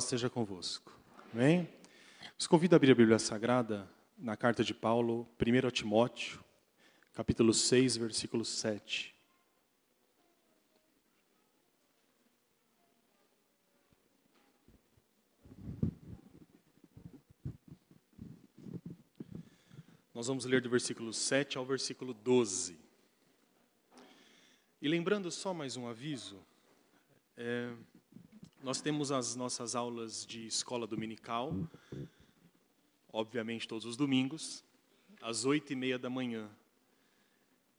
Seja convosco. Amém? Os convido a abrir a Bíblia Sagrada na carta de Paulo, 1 Timóteo, capítulo 6, versículo 7. Nós vamos ler do versículo 7 ao versículo 12. E lembrando só mais um aviso, é, nós temos as nossas aulas de escola dominical, obviamente todos os domingos, às oito e meia da manhã.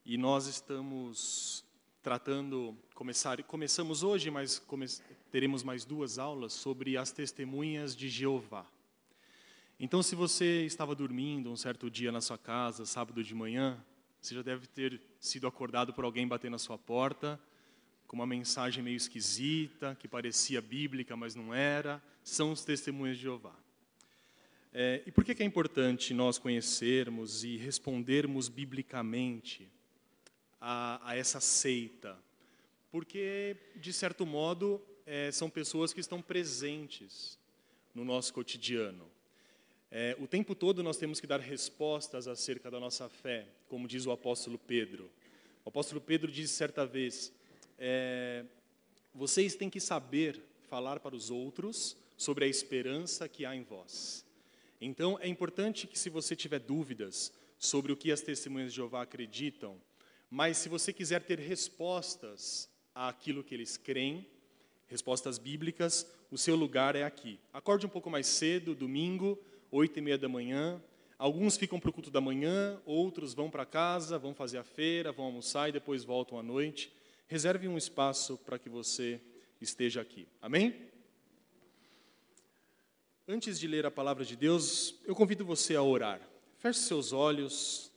E nós estamos tratando, começar, começamos hoje, mas come, teremos mais duas aulas sobre as testemunhas de Jeová. Então, se você estava dormindo um certo dia na sua casa, sábado de manhã, você já deve ter sido acordado por alguém bater na sua porta com uma mensagem meio esquisita, que parecia bíblica, mas não era, são os testemunhos de Jeová. É, e por que, que é importante nós conhecermos e respondermos biblicamente a, a essa seita? Porque, de certo modo, é, são pessoas que estão presentes no nosso cotidiano. É, o tempo todo nós temos que dar respostas acerca da nossa fé, como diz o apóstolo Pedro. O apóstolo Pedro diz certa vez: é, vocês têm que saber falar para os outros sobre a esperança que há em vós. Então, é importante que, se você tiver dúvidas sobre o que as testemunhas de Jeová acreditam, mas se você quiser ter respostas àquilo que eles creem, respostas bíblicas, o seu lugar é aqui. Acorde um pouco mais cedo, domingo, oito e meia da manhã. Alguns ficam para o culto da manhã, outros vão para casa, vão fazer a feira, vão almoçar e depois voltam à noite. Reserve um espaço para que você esteja aqui. Amém? Antes de ler a palavra de Deus, eu convido você a orar. Feche seus olhos.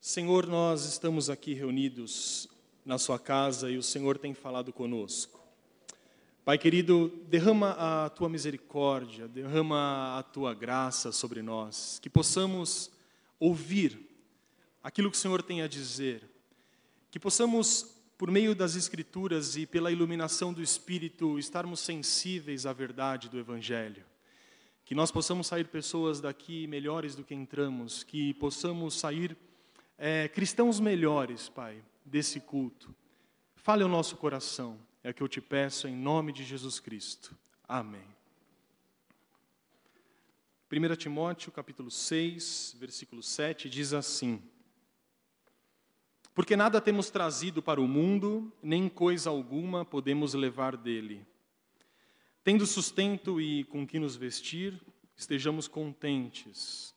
Senhor, nós estamos aqui reunidos na sua casa e o Senhor tem falado conosco. Pai querido, derrama a tua misericórdia, derrama a tua graça sobre nós, que possamos ouvir aquilo que o Senhor tem a dizer que possamos, por meio das Escrituras e pela iluminação do Espírito, estarmos sensíveis à verdade do Evangelho. Que nós possamos sair pessoas daqui melhores do que entramos, que possamos sair é, cristãos melhores, Pai, desse culto. Fale ao nosso coração, é o que eu te peço em nome de Jesus Cristo. Amém. 1 Timóteo capítulo 6, versículo 7 diz assim: porque nada temos trazido para o mundo, nem coisa alguma podemos levar dele. Tendo sustento e com que nos vestir, estejamos contentes.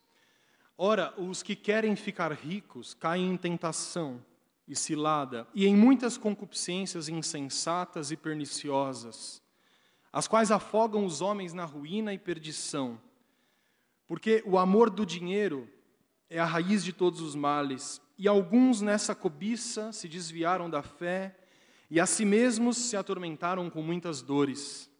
Ora, os que querem ficar ricos caem em tentação e cilada, e em muitas concupiscências insensatas e perniciosas, as quais afogam os homens na ruína e perdição. Porque o amor do dinheiro é a raiz de todos os males e alguns nessa cobiça se desviaram da fé e a si mesmos se atormentaram com muitas dores.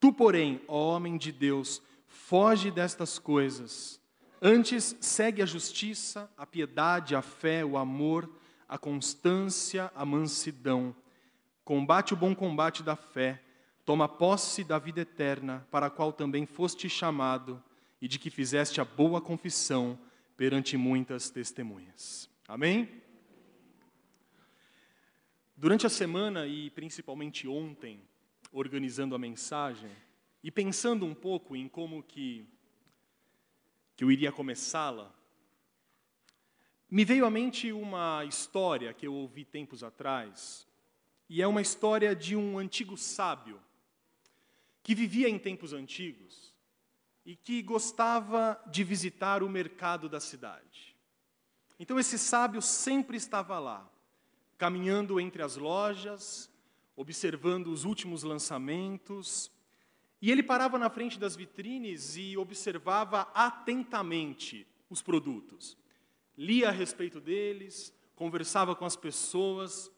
Tu, porém, ó homem de Deus, foge destas coisas. Antes, segue a justiça, a piedade, a fé, o amor, a constância, a mansidão. Combate o bom combate da fé. Toma posse da vida eterna, para a qual também foste chamado e de que fizeste a boa confissão perante muitas testemunhas. Amém? Durante a semana e principalmente ontem, organizando a mensagem e pensando um pouco em como que, que eu iria começá-la, me veio à mente uma história que eu ouvi tempos atrás, e é uma história de um antigo sábio que vivia em tempos antigos e que gostava de visitar o mercado da cidade. Então esse sábio sempre estava lá, caminhando entre as lojas, observando os últimos lançamentos, e ele parava na frente das vitrines e observava atentamente os produtos. Lia a respeito deles, conversava com as pessoas,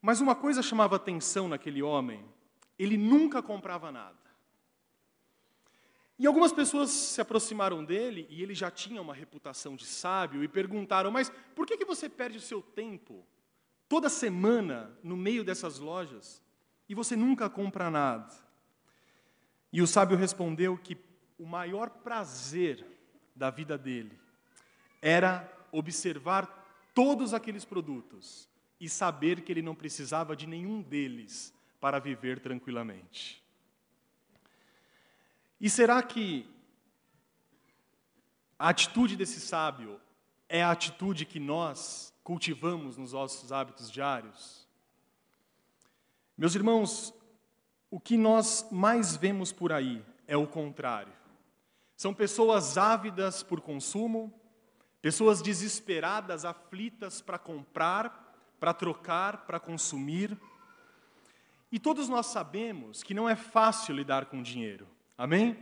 mas uma coisa chamava atenção naquele homem: ele nunca comprava nada. E algumas pessoas se aproximaram dele, e ele já tinha uma reputação de sábio, e perguntaram: Mas por que, que você perde o seu tempo toda semana no meio dessas lojas e você nunca compra nada? E o sábio respondeu que o maior prazer da vida dele era observar todos aqueles produtos e saber que ele não precisava de nenhum deles para viver tranquilamente. E será que a atitude desse sábio é a atitude que nós cultivamos nos nossos hábitos diários? Meus irmãos, o que nós mais vemos por aí é o contrário. São pessoas ávidas por consumo, pessoas desesperadas, aflitas para comprar, para trocar, para consumir. E todos nós sabemos que não é fácil lidar com dinheiro. Amém?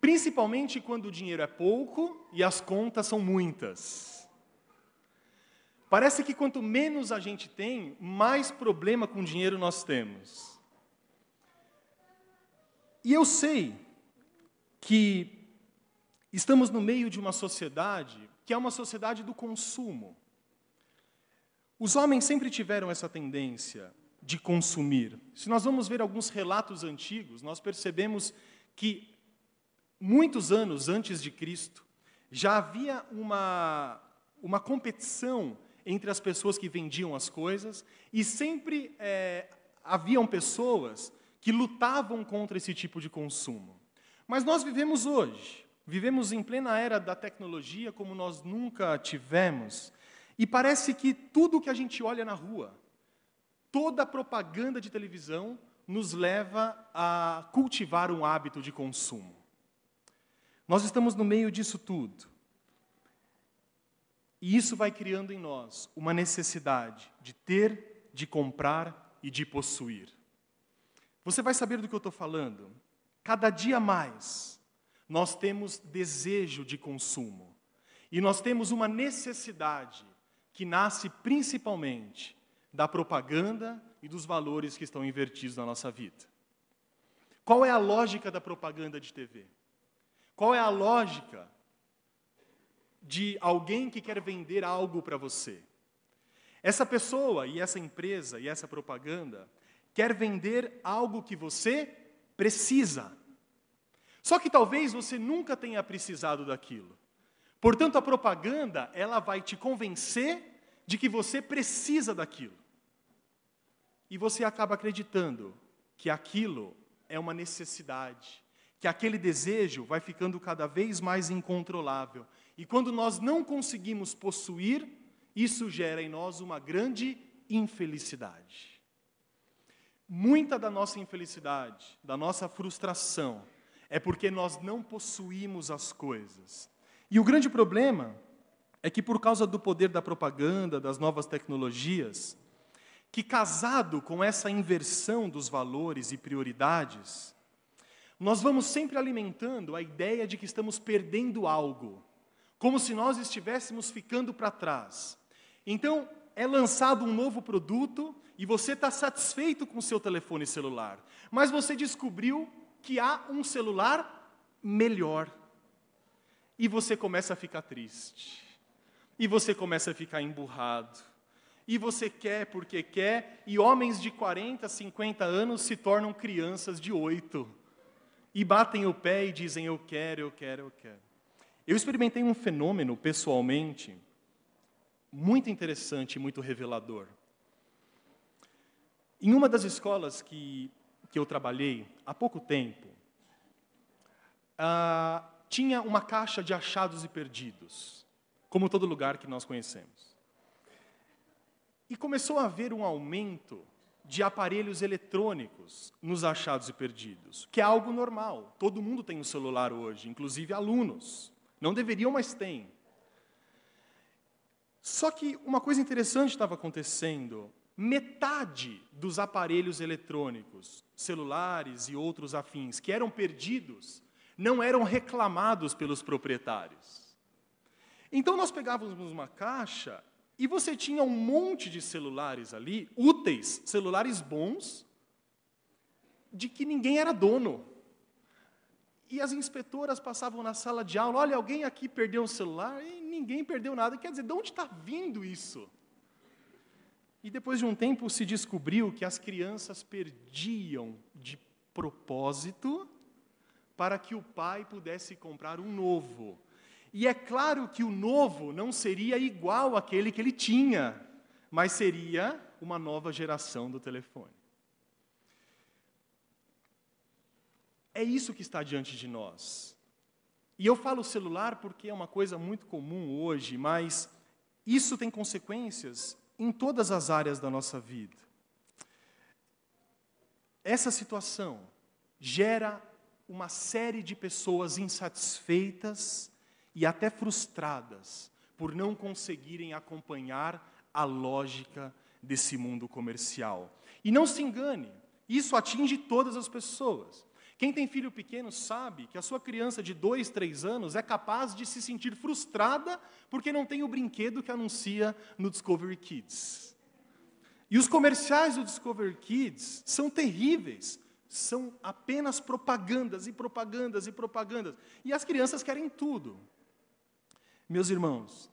Principalmente quando o dinheiro é pouco e as contas são muitas. Parece que quanto menos a gente tem, mais problema com dinheiro nós temos. E eu sei que estamos no meio de uma sociedade que é uma sociedade do consumo. Os homens sempre tiveram essa tendência de consumir. Se nós vamos ver alguns relatos antigos, nós percebemos que muitos anos antes de Cristo já havia uma, uma competição entre as pessoas que vendiam as coisas e sempre é, haviam pessoas que lutavam contra esse tipo de consumo. Mas nós vivemos hoje, vivemos em plena era da tecnologia como nós nunca tivemos, e parece que tudo que a gente olha na rua, toda a propaganda de televisão, nos leva a cultivar um hábito de consumo. Nós estamos no meio disso tudo. E isso vai criando em nós uma necessidade de ter, de comprar e de possuir. Você vai saber do que eu estou falando. Cada dia mais, nós temos desejo de consumo. E nós temos uma necessidade que nasce principalmente da propaganda e dos valores que estão invertidos na nossa vida. Qual é a lógica da propaganda de TV? Qual é a lógica de alguém que quer vender algo para você? Essa pessoa e essa empresa e essa propaganda quer vender algo que você precisa. Só que talvez você nunca tenha precisado daquilo. Portanto, a propaganda, ela vai te convencer de que você precisa daquilo. E você acaba acreditando que aquilo é uma necessidade, que aquele desejo vai ficando cada vez mais incontrolável. E quando nós não conseguimos possuir, isso gera em nós uma grande infelicidade. Muita da nossa infelicidade, da nossa frustração, é porque nós não possuímos as coisas. E o grande problema é que, por causa do poder da propaganda, das novas tecnologias, que casado com essa inversão dos valores e prioridades, nós vamos sempre alimentando a ideia de que estamos perdendo algo, como se nós estivéssemos ficando para trás. Então, é lançado um novo produto e você está satisfeito com o seu telefone celular, mas você descobriu que há um celular melhor. E você começa a ficar triste. E você começa a ficar emburrado. E você quer porque quer, e homens de 40, 50 anos se tornam crianças de 8. E batem o pé e dizem: Eu quero, eu quero, eu quero. Eu experimentei um fenômeno pessoalmente muito interessante e muito revelador. Em uma das escolas que, que eu trabalhei há pouco tempo, ah, tinha uma caixa de achados e perdidos, como todo lugar que nós conhecemos. E começou a haver um aumento de aparelhos eletrônicos nos achados e perdidos, que é algo normal. Todo mundo tem um celular hoje, inclusive alunos. Não deveriam, mas têm. Só que uma coisa interessante estava acontecendo. Metade dos aparelhos eletrônicos, celulares e outros afins, que eram perdidos, não eram reclamados pelos proprietários. Então nós pegávamos uma caixa e você tinha um monte de celulares ali, úteis, celulares bons, de que ninguém era dono. E as inspetoras passavam na sala de aula, olha, alguém aqui perdeu um celular e ninguém perdeu nada. Quer dizer, de onde está vindo isso? E depois de um tempo se descobriu que as crianças perdiam de propósito para que o pai pudesse comprar um novo. E é claro que o novo não seria igual àquele que ele tinha, mas seria uma nova geração do telefone. É isso que está diante de nós. E eu falo celular porque é uma coisa muito comum hoje, mas isso tem consequências em todas as áreas da nossa vida. Essa situação gera uma série de pessoas insatisfeitas e até frustradas por não conseguirem acompanhar a lógica desse mundo comercial. E não se engane, isso atinge todas as pessoas. Quem tem filho pequeno sabe que a sua criança de dois, três anos é capaz de se sentir frustrada porque não tem o brinquedo que anuncia no Discovery Kids. E os comerciais do Discovery Kids são terríveis, são apenas propagandas e propagandas e propagandas. E as crianças querem tudo. Meus irmãos,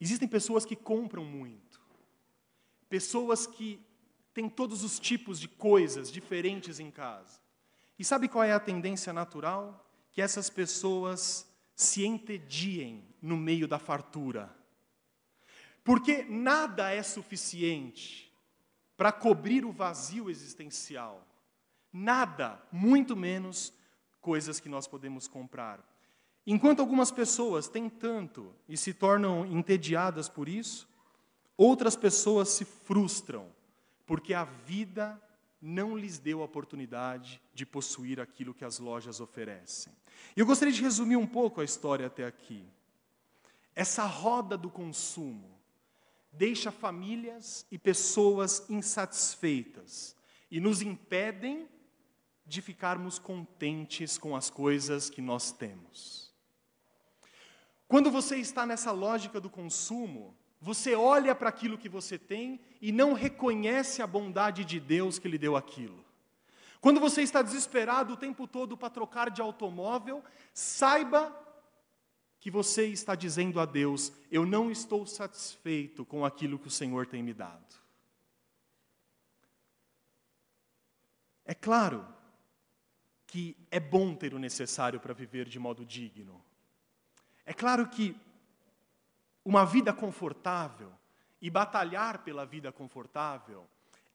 existem pessoas que compram muito, pessoas que têm todos os tipos de coisas diferentes em casa. E sabe qual é a tendência natural? Que essas pessoas se entediem no meio da fartura. Porque nada é suficiente para cobrir o vazio existencial. Nada, muito menos coisas que nós podemos comprar. Enquanto algumas pessoas têm tanto e se tornam entediadas por isso, outras pessoas se frustram, porque a vida não lhes deu a oportunidade de possuir aquilo que as lojas oferecem. E eu gostaria de resumir um pouco a história até aqui. Essa roda do consumo deixa famílias e pessoas insatisfeitas e nos impedem de ficarmos contentes com as coisas que nós temos. Quando você está nessa lógica do consumo, você olha para aquilo que você tem e não reconhece a bondade de Deus que lhe deu aquilo. Quando você está desesperado o tempo todo para trocar de automóvel, saiba que você está dizendo a Deus: Eu não estou satisfeito com aquilo que o Senhor tem me dado. É claro que é bom ter o necessário para viver de modo digno. É claro que uma vida confortável e batalhar pela vida confortável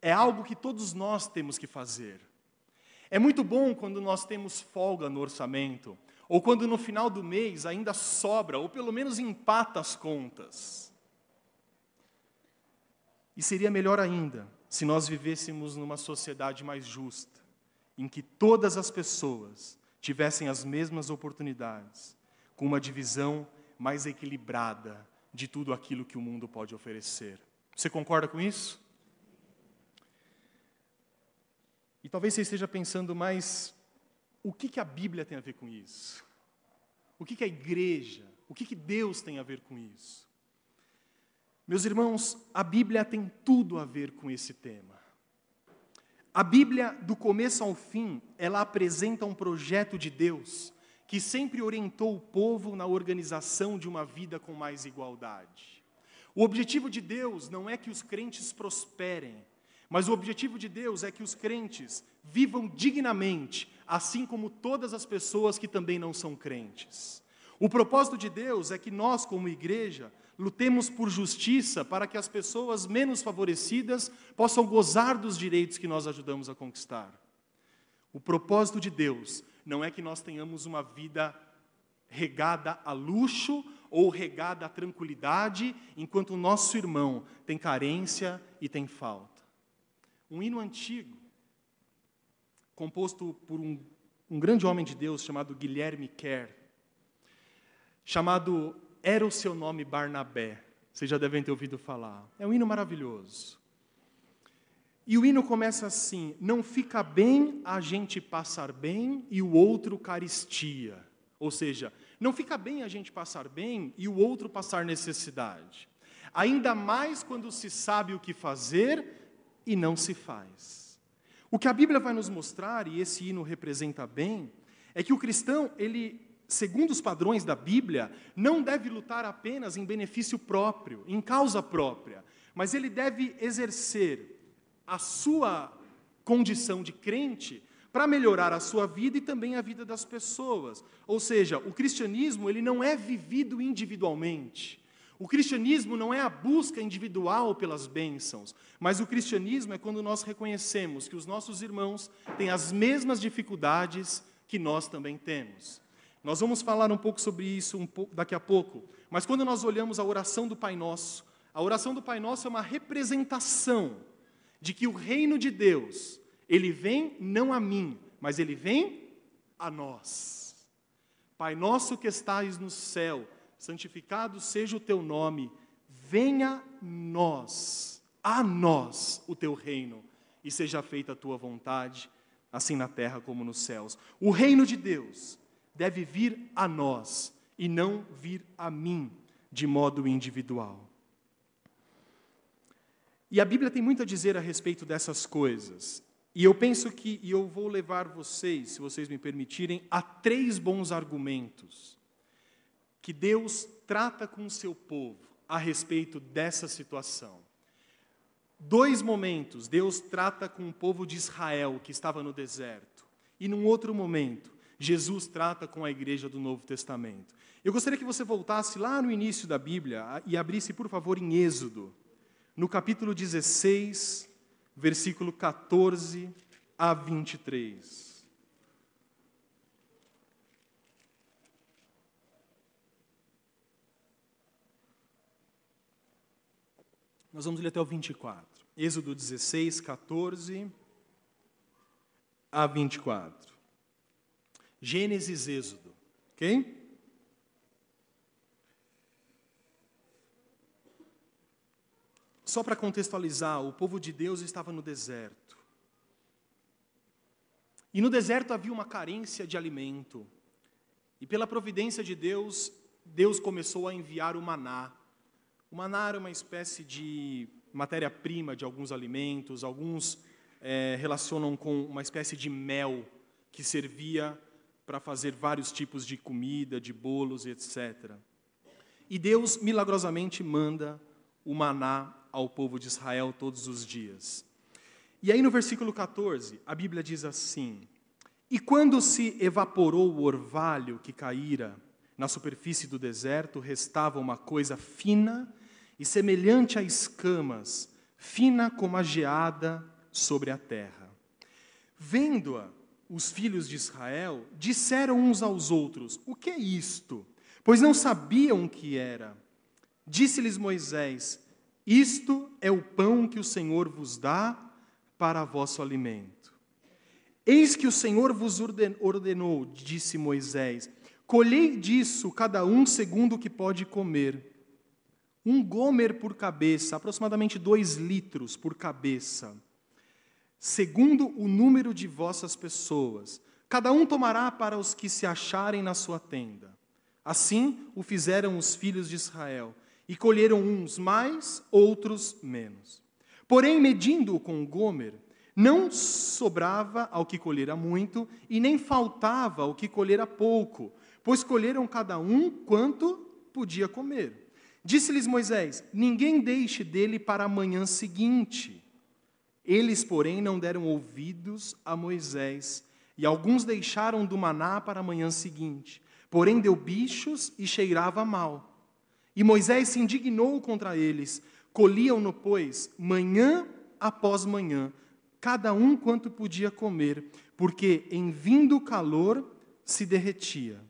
é algo que todos nós temos que fazer. É muito bom quando nós temos folga no orçamento, ou quando no final do mês ainda sobra, ou pelo menos empata as contas. E seria melhor ainda se nós vivêssemos numa sociedade mais justa, em que todas as pessoas tivessem as mesmas oportunidades, com uma divisão mais equilibrada de tudo aquilo que o mundo pode oferecer. Você concorda com isso? E talvez você esteja pensando mais o que, que a Bíblia tem a ver com isso? O que, que a igreja, o que, que Deus tem a ver com isso? Meus irmãos, a Bíblia tem tudo a ver com esse tema. A Bíblia, do começo ao fim, ela apresenta um projeto de Deus que sempre orientou o povo na organização de uma vida com mais igualdade. O objetivo de Deus não é que os crentes prosperem, mas o objetivo de Deus é que os crentes vivam dignamente, assim como todas as pessoas que também não são crentes. O propósito de Deus é que nós, como igreja, lutemos por justiça para que as pessoas menos favorecidas possam gozar dos direitos que nós ajudamos a conquistar. O propósito de Deus não é que nós tenhamos uma vida regada a luxo ou regada a tranquilidade, enquanto o nosso irmão tem carência e tem falta. Um hino antigo, composto por um, um grande homem de Deus chamado Guilherme Kerr, chamado Era o seu nome Barnabé. Vocês já devem ter ouvido falar. É um hino maravilhoso. E o hino começa assim: Não fica bem a gente passar bem e o outro caristia. Ou seja, não fica bem a gente passar bem e o outro passar necessidade. Ainda mais quando se sabe o que fazer e não se faz. O que a Bíblia vai nos mostrar, e esse hino representa bem, é que o cristão, ele, segundo os padrões da Bíblia, não deve lutar apenas em benefício próprio, em causa própria, mas ele deve exercer a sua condição de crente para melhorar a sua vida e também a vida das pessoas. Ou seja, o cristianismo ele não é vivido individualmente. O cristianismo não é a busca individual pelas bênçãos, mas o cristianismo é quando nós reconhecemos que os nossos irmãos têm as mesmas dificuldades que nós também temos. Nós vamos falar um pouco sobre isso um pouco, daqui a pouco, mas quando nós olhamos a oração do Pai Nosso, a oração do Pai Nosso é uma representação de que o reino de Deus, ele vem não a mim, mas ele vem a nós. Pai nosso que estais no céu, santificado seja o teu nome, venha nós, a nós o teu reino, e seja feita a tua vontade, assim na terra como nos céus. O reino de Deus deve vir a nós e não vir a mim de modo individual. E a Bíblia tem muito a dizer a respeito dessas coisas. E eu penso que, e eu vou levar vocês, se vocês me permitirem, a três bons argumentos que Deus trata com o seu povo a respeito dessa situação. Dois momentos, Deus trata com o povo de Israel que estava no deserto. E num outro momento, Jesus trata com a igreja do Novo Testamento. Eu gostaria que você voltasse lá no início da Bíblia e abrisse, por favor, em Êxodo, no capítulo 16, versículo 14 a 23. Nós vamos ler até o 24. Êxodo 16, 14 a 24. Gênesis, Êxodo. Ok? Só para contextualizar, o povo de Deus estava no deserto. E no deserto havia uma carência de alimento. E pela providência de Deus, Deus começou a enviar o maná. O maná era uma espécie de matéria-prima de alguns alimentos, alguns é, relacionam com uma espécie de mel que servia para fazer vários tipos de comida, de bolos, etc. E Deus milagrosamente manda o maná ao povo de Israel todos os dias. E aí no versículo 14, a Bíblia diz assim: E quando se evaporou o orvalho que caíra na superfície do deserto, restava uma coisa fina e semelhante a escamas, fina como a geada sobre a terra. Vendo-a, os filhos de Israel disseram uns aos outros: O que é isto? Pois não sabiam o que era. Disse-lhes Moisés: isto é o pão que o Senhor vos dá para vosso alimento. Eis que o Senhor vos ordenou, disse Moisés: colhei disso cada um segundo o que pode comer. Um gomer por cabeça, aproximadamente dois litros por cabeça, segundo o número de vossas pessoas. Cada um tomará para os que se acharem na sua tenda. Assim o fizeram os filhos de Israel e colheram uns mais, outros menos. Porém, medindo-o com Gomer, não sobrava ao que colhera muito, e nem faltava ao que colhera pouco, pois colheram cada um quanto podia comer. Disse-lhes Moisés: Ninguém deixe dele para a manhã seguinte. Eles, porém, não deram ouvidos a Moisés, e alguns deixaram do maná para a manhã seguinte. Porém, deu bichos e cheirava mal. E Moisés se indignou contra eles. Colhiam-no, pois, manhã após manhã, cada um quanto podia comer, porque em vindo o calor se derretia.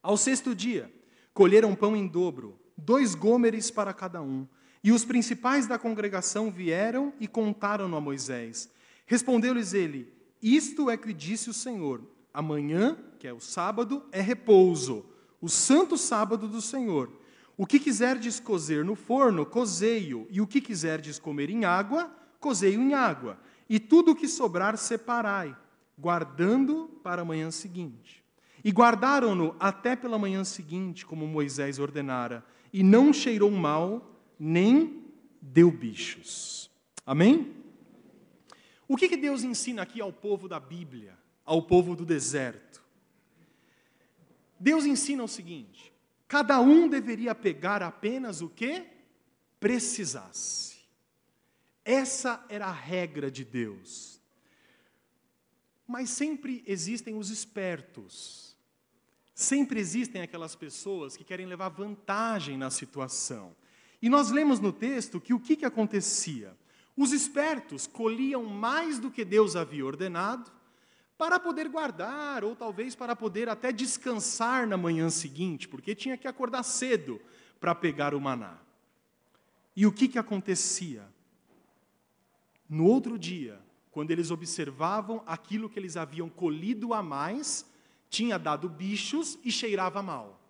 Ao sexto dia, colheram pão em dobro, dois gômeres para cada um. E os principais da congregação vieram e contaram-no a Moisés. Respondeu-lhes ele: Isto é que disse o Senhor: amanhã, que é o sábado, é repouso, o santo sábado do Senhor. O que quiserdes cozer no forno, cozei-o, e o que quiserdes comer em água, cozei-o em água. E tudo o que sobrar, separai, guardando para a manhã seguinte. E guardaram-no até pela manhã seguinte, como Moisés ordenara, e não cheirou mal, nem deu bichos. Amém? O que, que Deus ensina aqui ao povo da Bíblia, ao povo do deserto? Deus ensina o seguinte: Cada um deveria pegar apenas o que precisasse. Essa era a regra de Deus. Mas sempre existem os espertos. Sempre existem aquelas pessoas que querem levar vantagem na situação. E nós lemos no texto que o que, que acontecia? Os espertos colhiam mais do que Deus havia ordenado para poder guardar, ou talvez para poder até descansar na manhã seguinte, porque tinha que acordar cedo para pegar o maná. E o que, que acontecia? No outro dia, quando eles observavam aquilo que eles haviam colhido a mais, tinha dado bichos e cheirava mal.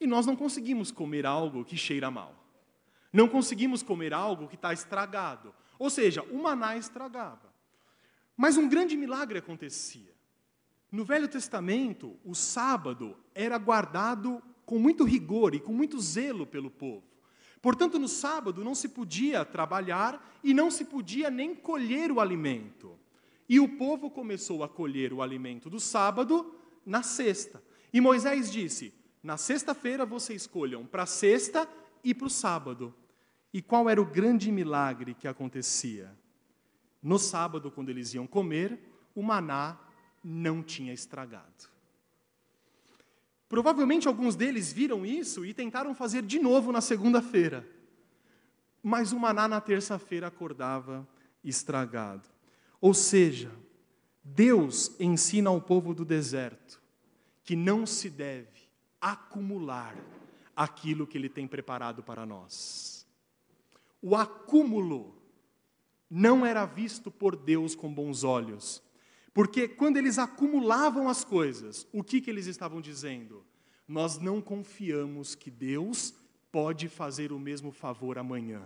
E nós não conseguimos comer algo que cheira mal. Não conseguimos comer algo que está estragado. Ou seja, o maná estragava. Mas um grande milagre acontecia. No Velho Testamento, o sábado era guardado com muito rigor e com muito zelo pelo povo. Portanto, no sábado não se podia trabalhar e não se podia nem colher o alimento. E o povo começou a colher o alimento do sábado na sexta. E Moisés disse: Na sexta-feira vocês escolham para a sexta e para o sábado. E qual era o grande milagre que acontecia? No sábado, quando eles iam comer, o maná não tinha estragado. Provavelmente alguns deles viram isso e tentaram fazer de novo na segunda-feira. Mas o maná na terça-feira acordava estragado. Ou seja, Deus ensina ao povo do deserto que não se deve acumular aquilo que Ele tem preparado para nós. O acúmulo não era visto por Deus com bons olhos. Porque quando eles acumulavam as coisas, o que, que eles estavam dizendo? Nós não confiamos que Deus pode fazer o mesmo favor amanhã.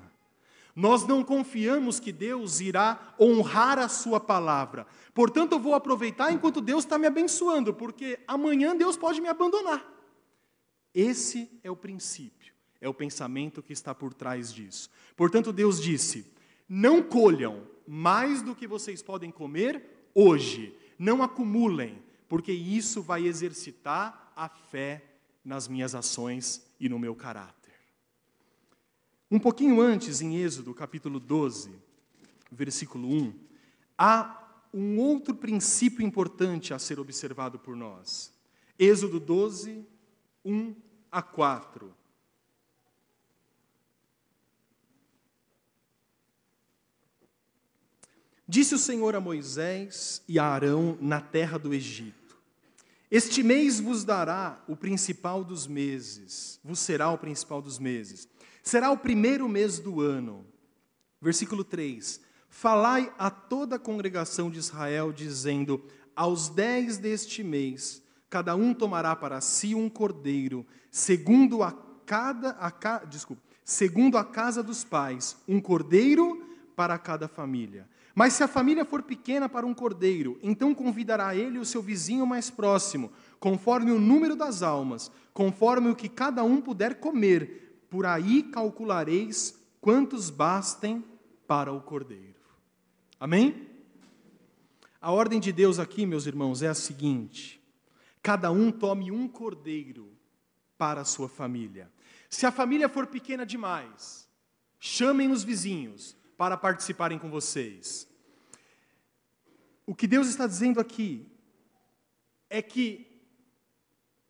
Nós não confiamos que Deus irá honrar a Sua palavra. Portanto, eu vou aproveitar enquanto Deus está me abençoando, porque amanhã Deus pode me abandonar. Esse é o princípio, é o pensamento que está por trás disso. Portanto, Deus disse: não colham mais do que vocês podem comer hoje. Não acumulem, porque isso vai exercitar a fé nas minhas ações e no meu caráter. Um pouquinho antes, em Êxodo, capítulo 12, versículo 1, há um outro princípio importante a ser observado por nós. Êxodo 12, 1 a 4. Disse o Senhor a Moisés e a Arão na terra do Egito: Este mês vos dará o principal dos meses, vos será o principal dos meses. Será o primeiro mês do ano. Versículo 3: Falai a toda a congregação de Israel, dizendo: Aos dez deste mês, cada um tomará para si um cordeiro, segundo a cada, a, desculpa, segundo a casa dos pais, um cordeiro para cada família. Mas se a família for pequena para um cordeiro, então convidará ele o seu vizinho mais próximo, conforme o número das almas, conforme o que cada um puder comer. Por aí calculareis quantos bastem para o cordeiro. Amém? A ordem de Deus aqui, meus irmãos, é a seguinte: cada um tome um cordeiro para a sua família. Se a família for pequena demais, chamem os vizinhos, para participarem com vocês. O que Deus está dizendo aqui é que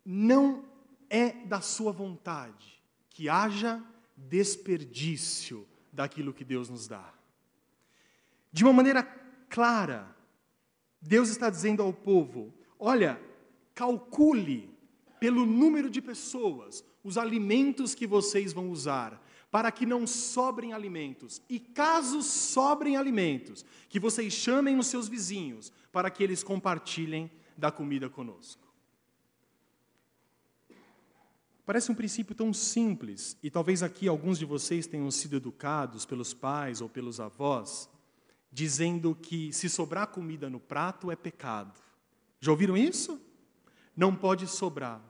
não é da sua vontade que haja desperdício daquilo que Deus nos dá. De uma maneira clara, Deus está dizendo ao povo: olha, calcule pelo número de pessoas os alimentos que vocês vão usar, para que não sobrem alimentos. E caso sobrem alimentos, que vocês chamem os seus vizinhos para que eles compartilhem da comida conosco. Parece um princípio tão simples, e talvez aqui alguns de vocês tenham sido educados pelos pais ou pelos avós, dizendo que se sobrar comida no prato é pecado. Já ouviram isso? Não pode sobrar.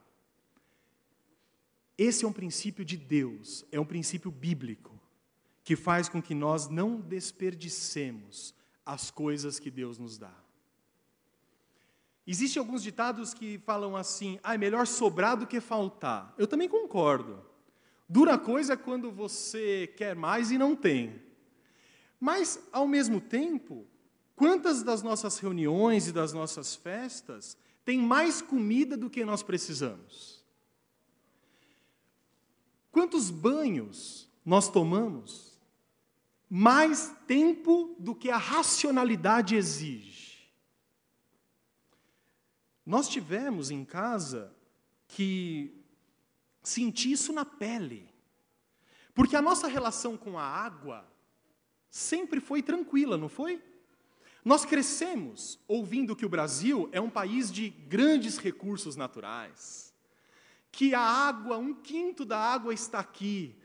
Esse é um princípio de Deus, é um princípio bíblico, que faz com que nós não desperdicemos as coisas que Deus nos dá. Existem alguns ditados que falam assim: ah, é melhor sobrar do que faltar. Eu também concordo. Dura coisa é quando você quer mais e não tem. Mas, ao mesmo tempo, Quantas das nossas reuniões e das nossas festas têm mais comida do que nós precisamos? Quantos banhos nós tomamos? Mais tempo do que a racionalidade exige. Nós tivemos em casa que sentir isso na pele. Porque a nossa relação com a água sempre foi tranquila, não foi? Nós crescemos ouvindo que o Brasil é um país de grandes recursos naturais, que a água, um quinto da água está aqui.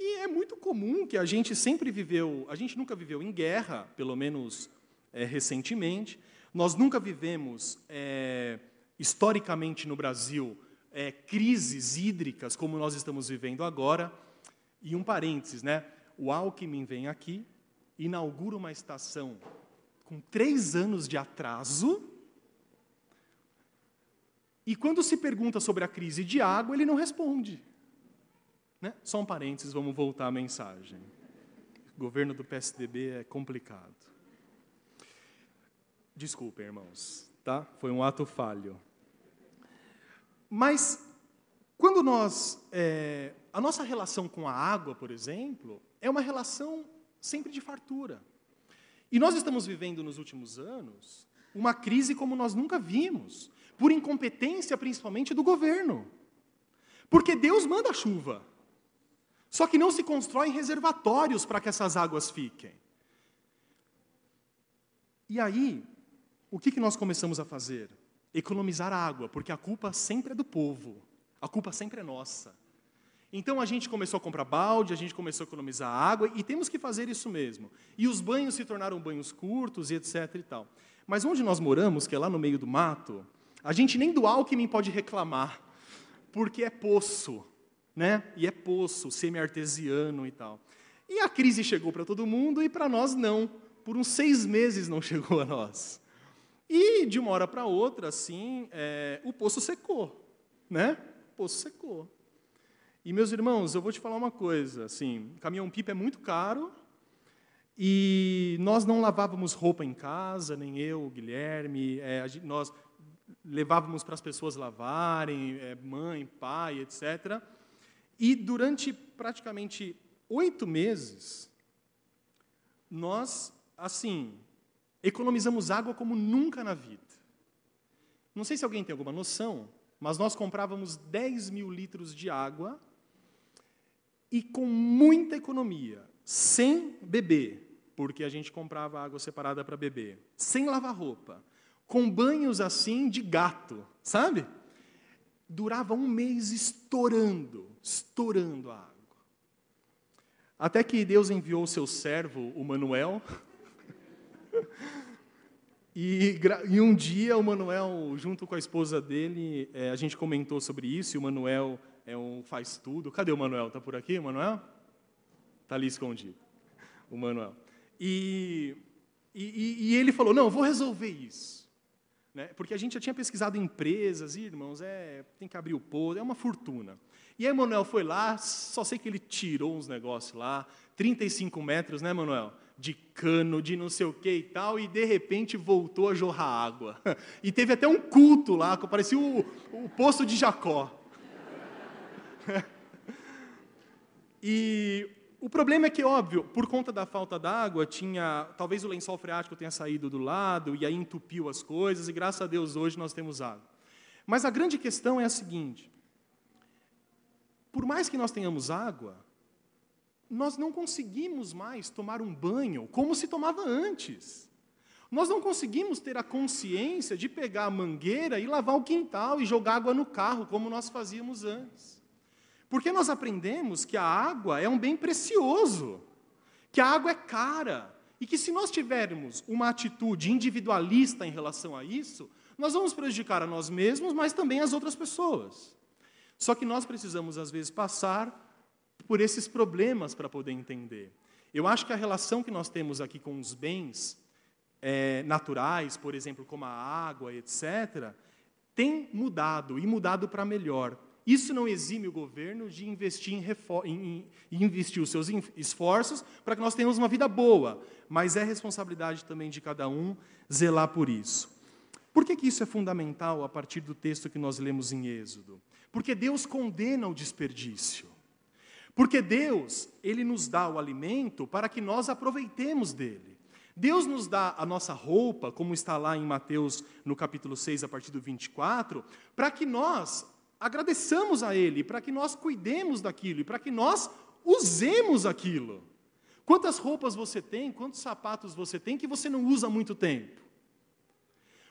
E é muito comum que a gente sempre viveu, a gente nunca viveu em guerra, pelo menos é, recentemente, nós nunca vivemos, é, historicamente no Brasil, é, crises hídricas como nós estamos vivendo agora. E um parênteses, né? O Alckmin vem aqui, inaugura uma estação com três anos de atraso. E quando se pergunta sobre a crise de água, ele não responde. Né? Só um parênteses, vamos voltar à mensagem. O governo do PSDB é complicado. Desculpem, irmãos, tá? Foi um ato falho. Mas, quando nós. É, a nossa relação com a água, por exemplo, é uma relação sempre de fartura. E nós estamos vivendo nos últimos anos uma crise como nós nunca vimos, por incompetência principalmente do governo. Porque Deus manda chuva. Só que não se constroem reservatórios para que essas águas fiquem. E aí, o que, que nós começamos a fazer? economizar água, porque a culpa sempre é do povo, a culpa sempre é nossa. Então a gente começou a comprar balde, a gente começou a economizar água e temos que fazer isso mesmo. E os banhos se tornaram banhos curtos e etc e tal. Mas onde nós moramos, que é lá no meio do mato, a gente nem do Alckmin pode reclamar, porque é poço, né? E é poço, semi-artesiano e tal. E a crise chegou para todo mundo e para nós não. Por uns seis meses não chegou a nós. E de uma hora para outra, assim, é, o poço secou, né? O poço secou. E meus irmãos, eu vou te falar uma coisa, assim, caminhão-pipa é muito caro e nós não lavávamos roupa em casa, nem eu, o Guilherme, é, nós levávamos para as pessoas lavarem, é, mãe, pai, etc. E durante praticamente oito meses, nós, assim, economizamos água como nunca na vida. Não sei se alguém tem alguma noção, mas nós comprávamos 10 mil litros de água e com muita economia, sem beber, porque a gente comprava água separada para beber, sem lavar roupa, com banhos assim de gato, sabe? Durava um mês estourando, estourando a água. Até que Deus enviou o seu servo, o Manuel, e, e, um dia o Manuel, junto com a esposa dele, é, a gente comentou sobre isso, e o Manuel é um faz tudo. Cadê o Manuel? Está por aqui, o Manuel? Está ali escondido, o Manuel. E, e, e, ele falou, não, vou resolver isso. Né? Porque a gente já tinha pesquisado empresas, irmãos, é, tem que abrir o poço, é uma fortuna. E aí Manuel foi lá, só sei que ele tirou uns negócios lá, 35 metros, né, Manuel? de cano, de não sei o que e tal, e de repente voltou a jorrar água. E teve até um culto lá, que parecia o, o poço de Jacó. E o problema é que, óbvio, por conta da falta d'água, tinha talvez o lençol freático tenha saído do lado e aí entupiu as coisas, e graças a Deus hoje nós temos água. Mas a grande questão é a seguinte: por mais que nós tenhamos água, nós não conseguimos mais tomar um banho como se tomava antes. Nós não conseguimos ter a consciência de pegar a mangueira e lavar o quintal e jogar água no carro como nós fazíamos antes. Porque nós aprendemos que a água é um bem precioso, que a água é cara, e que se nós tivermos uma atitude individualista em relação a isso, nós vamos prejudicar a nós mesmos, mas também as outras pessoas. Só que nós precisamos, às vezes, passar por esses problemas para poder entender. Eu acho que a relação que nós temos aqui com os bens é, naturais, por exemplo, como a água, etc., tem mudado e mudado para melhor. Isso não exime o governo de investir, em em, em investir os seus esforços para que nós tenhamos uma vida boa, mas é responsabilidade também de cada um zelar por isso. Por que, que isso é fundamental a partir do texto que nós lemos em Êxodo? Porque Deus condena o desperdício. Porque Deus, Ele nos dá o alimento para que nós aproveitemos dele. Deus nos dá a nossa roupa, como está lá em Mateus, no capítulo 6, a partir do 24, para que nós agradeçamos a Ele, para que nós cuidemos daquilo e para que nós usemos aquilo. Quantas roupas você tem, quantos sapatos você tem que você não usa há muito tempo?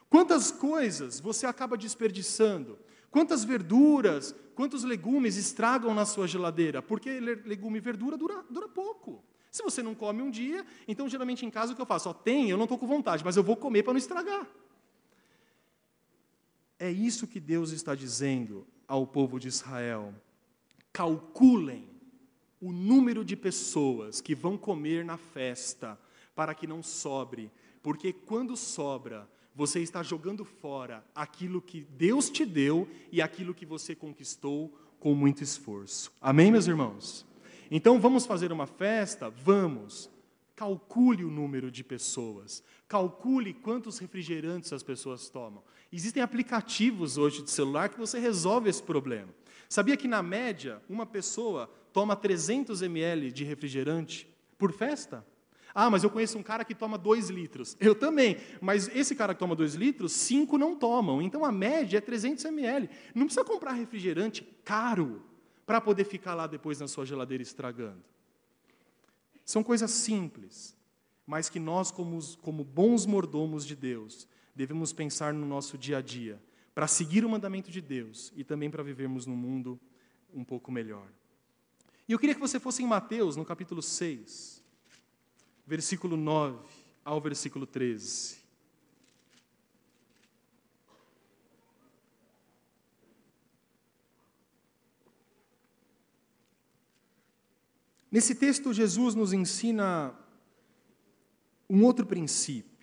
Quantas coisas você acaba desperdiçando? Quantas verduras, quantos legumes estragam na sua geladeira? Porque legume e verdura dura, dura pouco. Se você não come um dia, então geralmente em casa o que eu faço? Ó, tem, eu não estou com vontade, mas eu vou comer para não estragar. É isso que Deus está dizendo ao povo de Israel: calculem o número de pessoas que vão comer na festa, para que não sobre, porque quando sobra, você está jogando fora aquilo que Deus te deu e aquilo que você conquistou com muito esforço. Amém, meus irmãos? Então vamos fazer uma festa? Vamos. Calcule o número de pessoas. Calcule quantos refrigerantes as pessoas tomam. Existem aplicativos hoje de celular que você resolve esse problema. Sabia que, na média, uma pessoa toma 300 ml de refrigerante por festa? Ah, mas eu conheço um cara que toma 2 litros. Eu também. Mas esse cara que toma 2 litros, 5 não tomam. Então a média é 300 ml. Não precisa comprar refrigerante caro para poder ficar lá depois na sua geladeira estragando. São coisas simples, mas que nós, como, como bons mordomos de Deus, devemos pensar no nosso dia a dia, para seguir o mandamento de Deus e também para vivermos num mundo um pouco melhor. E eu queria que você fosse em Mateus, no capítulo 6 versículo 9 ao versículo 13. Nesse texto, Jesus nos ensina um outro princípio.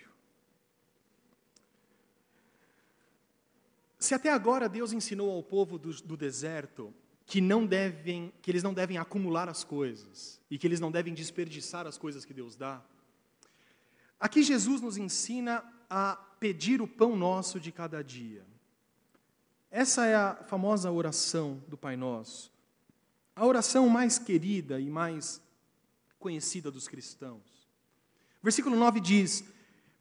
Se até agora Deus ensinou ao povo do, do deserto que não devem, que eles não devem acumular as coisas e que eles não devem desperdiçar as coisas que Deus dá. Aqui Jesus nos ensina a pedir o pão nosso de cada dia. Essa é a famosa oração do Pai Nosso. A oração mais querida e mais conhecida dos cristãos. Versículo 9 diz: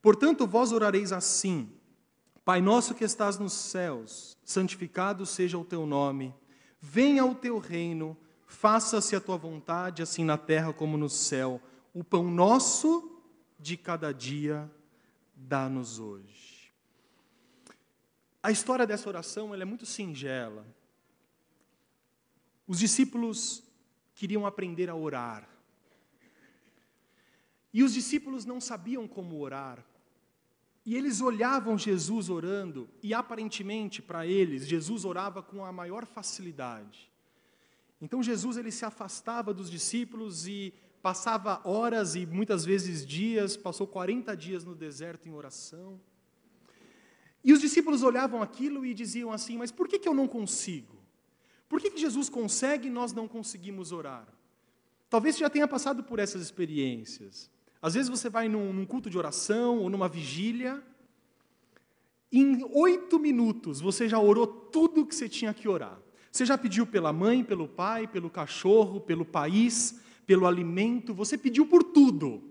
Portanto, vós orareis assim: Pai nosso que estás nos céus, santificado seja o teu nome Venha o teu reino, faça-se a tua vontade, assim na terra como no céu. O pão nosso de cada dia dá-nos hoje. A história dessa oração é muito singela. Os discípulos queriam aprender a orar. E os discípulos não sabiam como orar. E eles olhavam Jesus orando, e aparentemente para eles, Jesus orava com a maior facilidade. Então Jesus ele se afastava dos discípulos e passava horas e muitas vezes dias, passou 40 dias no deserto em oração. E os discípulos olhavam aquilo e diziam assim: Mas por que, que eu não consigo? Por que, que Jesus consegue e nós não conseguimos orar? Talvez você já tenha passado por essas experiências. Às vezes você vai num, num culto de oração ou numa vigília, em oito minutos você já orou tudo que você tinha que orar. Você já pediu pela mãe, pelo pai, pelo cachorro, pelo país, pelo alimento, você pediu por tudo.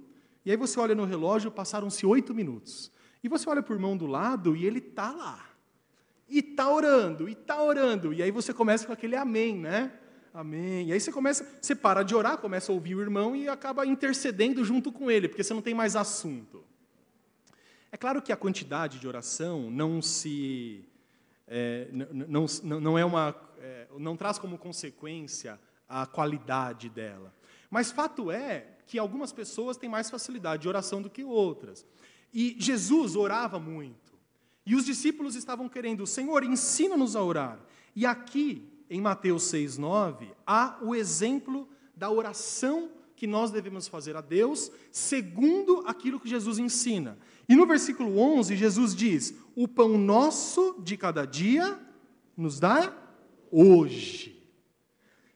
E aí você olha no relógio, passaram-se oito minutos. E você olha para o irmão do lado e ele está lá. E está orando, e está orando. E aí você começa com aquele amém, né? Amém. E aí você começa, você para de orar, começa a ouvir o irmão e acaba intercedendo junto com ele, porque você não tem mais assunto. É claro que a quantidade de oração não se é, não, não, não é uma é, não traz como consequência a qualidade dela. Mas fato é que algumas pessoas têm mais facilidade de oração do que outras. E Jesus orava muito. E os discípulos estavam querendo, Senhor, ensina-nos a orar. E aqui em Mateus 6,9, há o exemplo da oração que nós devemos fazer a Deus, segundo aquilo que Jesus ensina. E no versículo 11, Jesus diz: O pão nosso de cada dia nos dá hoje.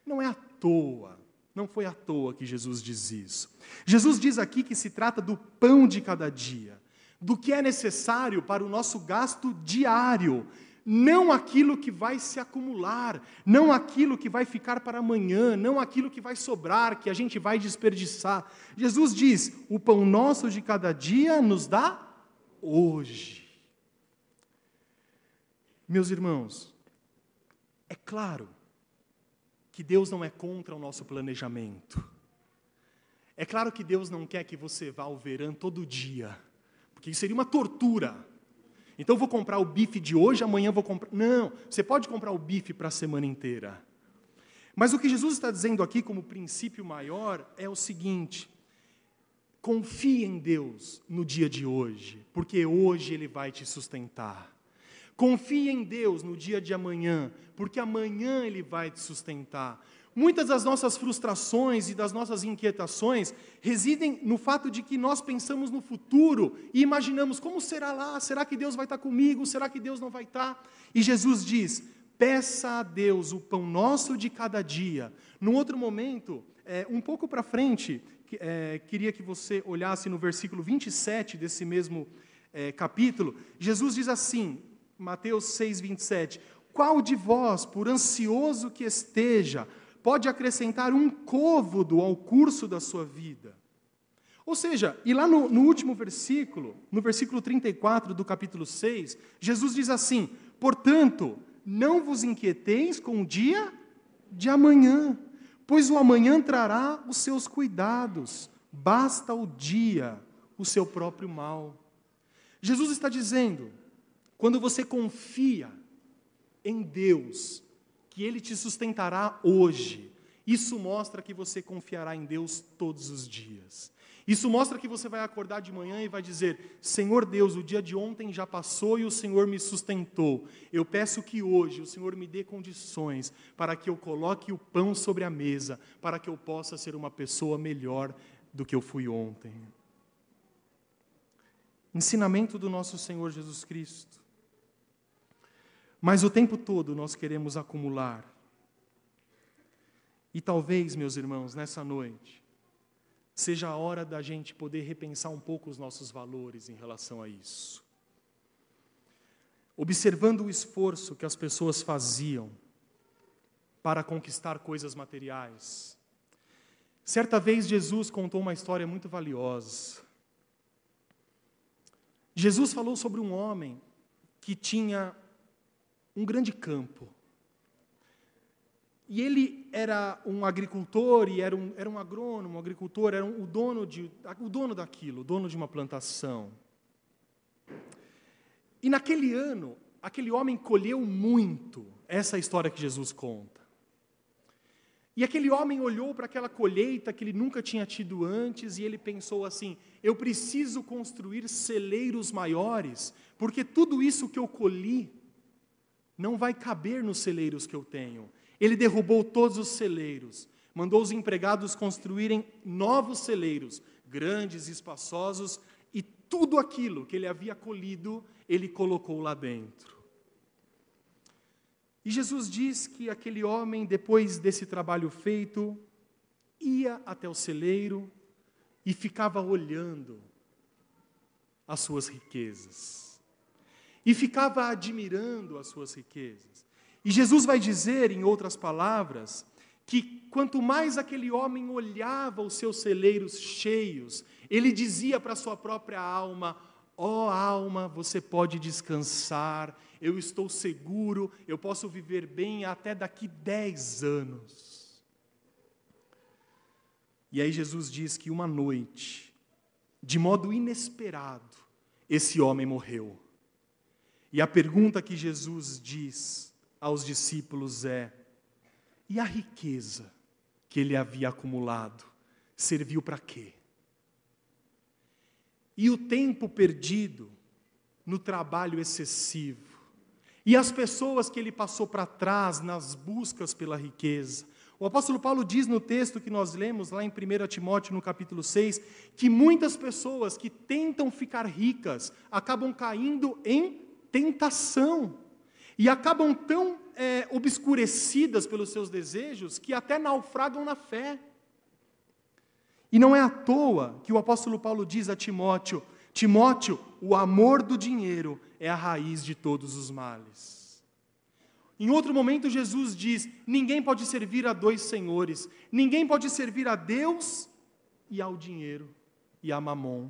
Não é à toa, não foi à toa que Jesus diz isso. Jesus diz aqui que se trata do pão de cada dia, do que é necessário para o nosso gasto diário, não aquilo que vai se acumular, não aquilo que vai ficar para amanhã, não aquilo que vai sobrar, que a gente vai desperdiçar. Jesus diz: o pão nosso de cada dia nos dá hoje. Meus irmãos, é claro que Deus não é contra o nosso planejamento. É claro que Deus não quer que você vá ao verão todo dia, porque isso seria uma tortura. Então vou comprar o bife de hoje, amanhã vou comprar. Não, você pode comprar o bife para a semana inteira. Mas o que Jesus está dizendo aqui como princípio maior é o seguinte: confie em Deus no dia de hoje, porque hoje Ele vai te sustentar. Confie em Deus no dia de amanhã, porque amanhã Ele vai te sustentar. Muitas das nossas frustrações e das nossas inquietações residem no fato de que nós pensamos no futuro e imaginamos como será lá, será que Deus vai estar comigo, será que Deus não vai estar? E Jesus diz: peça a Deus o pão nosso de cada dia. Num outro momento, é, um pouco para frente, é, queria que você olhasse no versículo 27 desse mesmo é, capítulo, Jesus diz assim, Mateus 6, 27, qual de vós, por ansioso que esteja, pode acrescentar um côvodo ao curso da sua vida. Ou seja, e lá no, no, último versículo, no versículo 34 do capítulo 6, Jesus diz assim: Portanto, não vos inquieteis com o dia de amanhã, pois o amanhã trará os seus cuidados, basta o dia o seu próprio mal. Jesus está dizendo: quando você confia em Deus, que Ele te sustentará hoje. Isso mostra que você confiará em Deus todos os dias. Isso mostra que você vai acordar de manhã e vai dizer: Senhor Deus, o dia de ontem já passou e o Senhor me sustentou. Eu peço que hoje o Senhor me dê condições para que eu coloque o pão sobre a mesa, para que eu possa ser uma pessoa melhor do que eu fui ontem. Ensinamento do nosso Senhor Jesus Cristo. Mas o tempo todo nós queremos acumular. E talvez, meus irmãos, nessa noite, seja a hora da gente poder repensar um pouco os nossos valores em relação a isso. Observando o esforço que as pessoas faziam para conquistar coisas materiais. Certa vez Jesus contou uma história muito valiosa. Jesus falou sobre um homem que tinha um grande campo. E ele era um agricultor, e era um, era um agrônomo, um agricultor, era um, o, dono de, o dono daquilo, o dono de uma plantação. E naquele ano, aquele homem colheu muito, essa é a história que Jesus conta. E aquele homem olhou para aquela colheita que ele nunca tinha tido antes e ele pensou assim: eu preciso construir celeiros maiores, porque tudo isso que eu colhi não vai caber nos celeiros que eu tenho. Ele derrubou todos os celeiros, mandou os empregados construírem novos celeiros, grandes, espaçosos, e tudo aquilo que ele havia colhido, ele colocou lá dentro. E Jesus diz que aquele homem, depois desse trabalho feito, ia até o celeiro e ficava olhando as suas riquezas e ficava admirando as suas riquezas. E Jesus vai dizer, em outras palavras, que quanto mais aquele homem olhava os seus celeiros cheios, ele dizia para sua própria alma: Ó oh, alma, você pode descansar, eu estou seguro, eu posso viver bem até daqui dez anos. E aí Jesus diz que uma noite, de modo inesperado, esse homem morreu. E a pergunta que Jesus diz aos discípulos é: e a riqueza que ele havia acumulado serviu para quê? E o tempo perdido no trabalho excessivo, e as pessoas que ele passou para trás nas buscas pela riqueza. O apóstolo Paulo diz no texto que nós lemos lá em 1 Timóteo, no capítulo 6, que muitas pessoas que tentam ficar ricas acabam caindo em tentação. E acabam tão é, obscurecidas pelos seus desejos que até naufragam na fé. E não é à toa que o apóstolo Paulo diz a Timóteo: Timóteo, o amor do dinheiro é a raiz de todos os males. Em outro momento, Jesus diz: ninguém pode servir a dois senhores, ninguém pode servir a Deus e ao dinheiro e a mamon.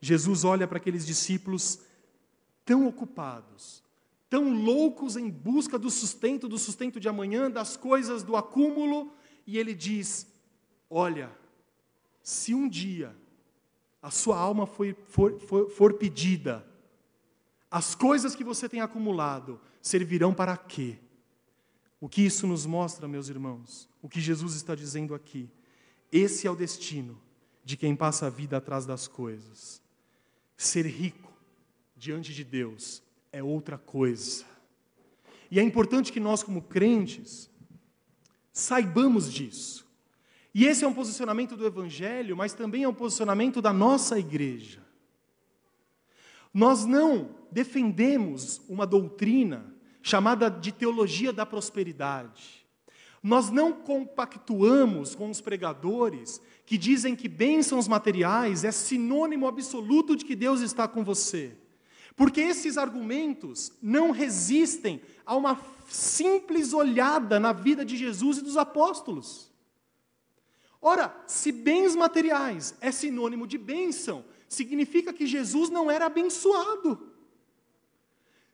Jesus olha para aqueles discípulos tão ocupados, tão loucos em busca do sustento, do sustento de amanhã, das coisas do acúmulo, e ele diz: Olha, se um dia a sua alma for, for, for, for pedida, as coisas que você tem acumulado servirão para quê? O que isso nos mostra, meus irmãos? O que Jesus está dizendo aqui? Esse é o destino de quem passa a vida atrás das coisas. Ser rico diante de Deus é outra coisa. E é importante que nós, como crentes, saibamos disso. E esse é um posicionamento do Evangelho, mas também é um posicionamento da nossa igreja. Nós não defendemos uma doutrina chamada de teologia da prosperidade. Nós não compactuamos com os pregadores que dizem que bênçãos materiais é sinônimo absoluto de que Deus está com você. Porque esses argumentos não resistem a uma simples olhada na vida de Jesus e dos apóstolos. Ora, se bens materiais é sinônimo de bênção, significa que Jesus não era abençoado.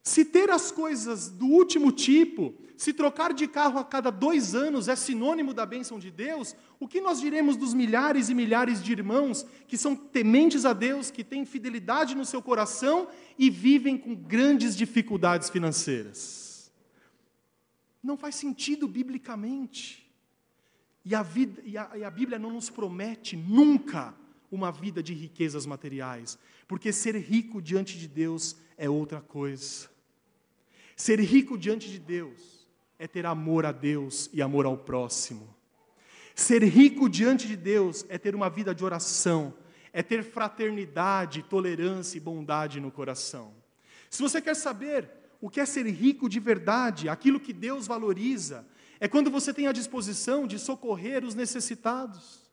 Se ter as coisas do último tipo, se trocar de carro a cada dois anos é sinônimo da bênção de Deus, o que nós diremos dos milhares e milhares de irmãos que são tementes a Deus, que têm fidelidade no seu coração e vivem com grandes dificuldades financeiras? Não faz sentido biblicamente. E a, vida, e, a, e a Bíblia não nos promete nunca uma vida de riquezas materiais, porque ser rico diante de Deus é outra coisa. Ser rico diante de Deus é ter amor a Deus e amor ao próximo. Ser rico diante de Deus é ter uma vida de oração, é ter fraternidade, tolerância e bondade no coração. Se você quer saber o que é ser rico de verdade, aquilo que Deus valoriza, é quando você tem a disposição de socorrer os necessitados.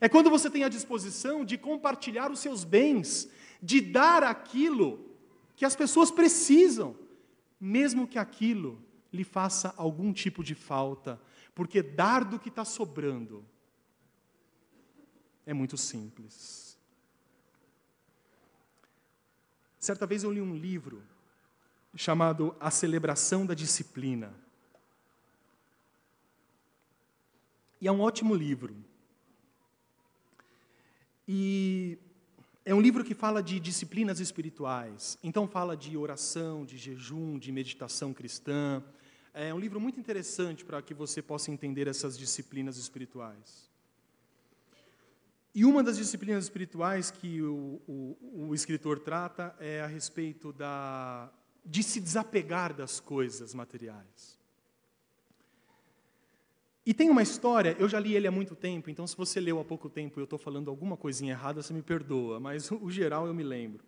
É quando você tem a disposição de compartilhar os seus bens, de dar aquilo que as pessoas precisam, mesmo que aquilo lhe faça algum tipo de falta, porque dar do que está sobrando é muito simples. Certa vez eu li um livro chamado A Celebração da Disciplina. E é um ótimo livro. E é um livro que fala de disciplinas espirituais. Então, fala de oração, de jejum, de meditação cristã. É um livro muito interessante para que você possa entender essas disciplinas espirituais. E uma das disciplinas espirituais que o, o, o escritor trata é a respeito da, de se desapegar das coisas materiais. E tem uma história, eu já li ele há muito tempo, então se você leu há pouco tempo e eu estou falando alguma coisinha errada, você me perdoa, mas o geral eu me lembro.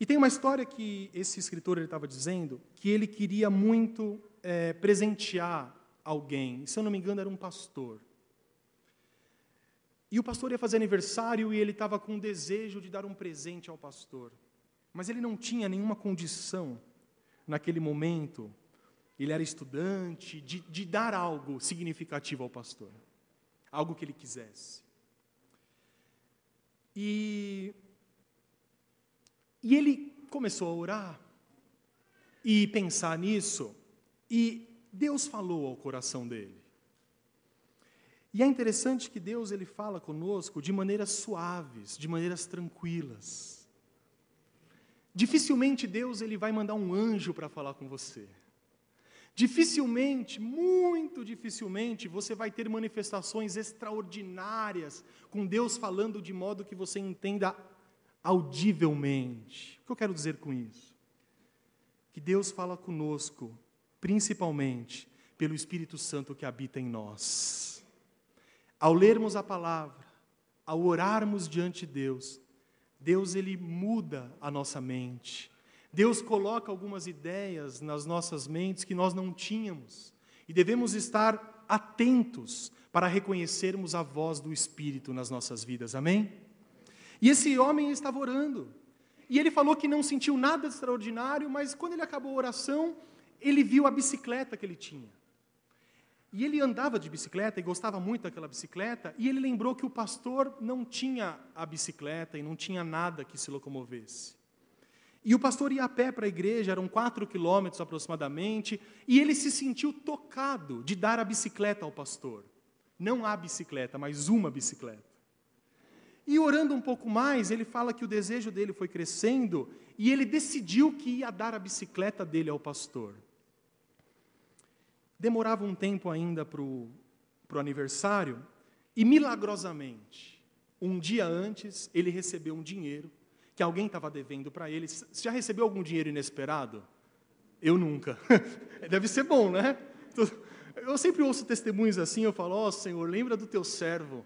E tem uma história que esse escritor estava dizendo que ele queria muito é, presentear alguém, se eu não me engano era um pastor. E o pastor ia fazer aniversário e ele estava com desejo de dar um presente ao pastor, mas ele não tinha nenhuma condição naquele momento ele era estudante, de, de dar algo significativo ao pastor, algo que ele quisesse. E, e ele começou a orar e pensar nisso, e Deus falou ao coração dele. E é interessante que Deus ele fala conosco de maneiras suaves, de maneiras tranquilas. Dificilmente Deus ele vai mandar um anjo para falar com você. Dificilmente, muito dificilmente, você vai ter manifestações extraordinárias com Deus falando de modo que você entenda audivelmente. O que eu quero dizer com isso? Que Deus fala conosco, principalmente pelo Espírito Santo que habita em nós. Ao lermos a palavra, ao orarmos diante de Deus, Deus ele muda a nossa mente. Deus coloca algumas ideias nas nossas mentes que nós não tínhamos e devemos estar atentos para reconhecermos a voz do Espírito nas nossas vidas, amém? E esse homem estava orando, e ele falou que não sentiu nada extraordinário, mas quando ele acabou a oração, ele viu a bicicleta que ele tinha. E ele andava de bicicleta e gostava muito daquela bicicleta, e ele lembrou que o pastor não tinha a bicicleta e não tinha nada que se locomovesse. E o pastor ia a pé para a igreja, eram quatro quilômetros aproximadamente, e ele se sentiu tocado de dar a bicicleta ao pastor. Não a bicicleta, mas uma bicicleta. E orando um pouco mais, ele fala que o desejo dele foi crescendo e ele decidiu que ia dar a bicicleta dele ao pastor. Demorava um tempo ainda para o aniversário, e milagrosamente, um dia antes, ele recebeu um dinheiro que alguém estava devendo para ele. Você já recebeu algum dinheiro inesperado? Eu nunca. Deve ser bom, né? Eu sempre ouço testemunhos assim, eu falo, ó oh, Senhor, lembra do teu servo,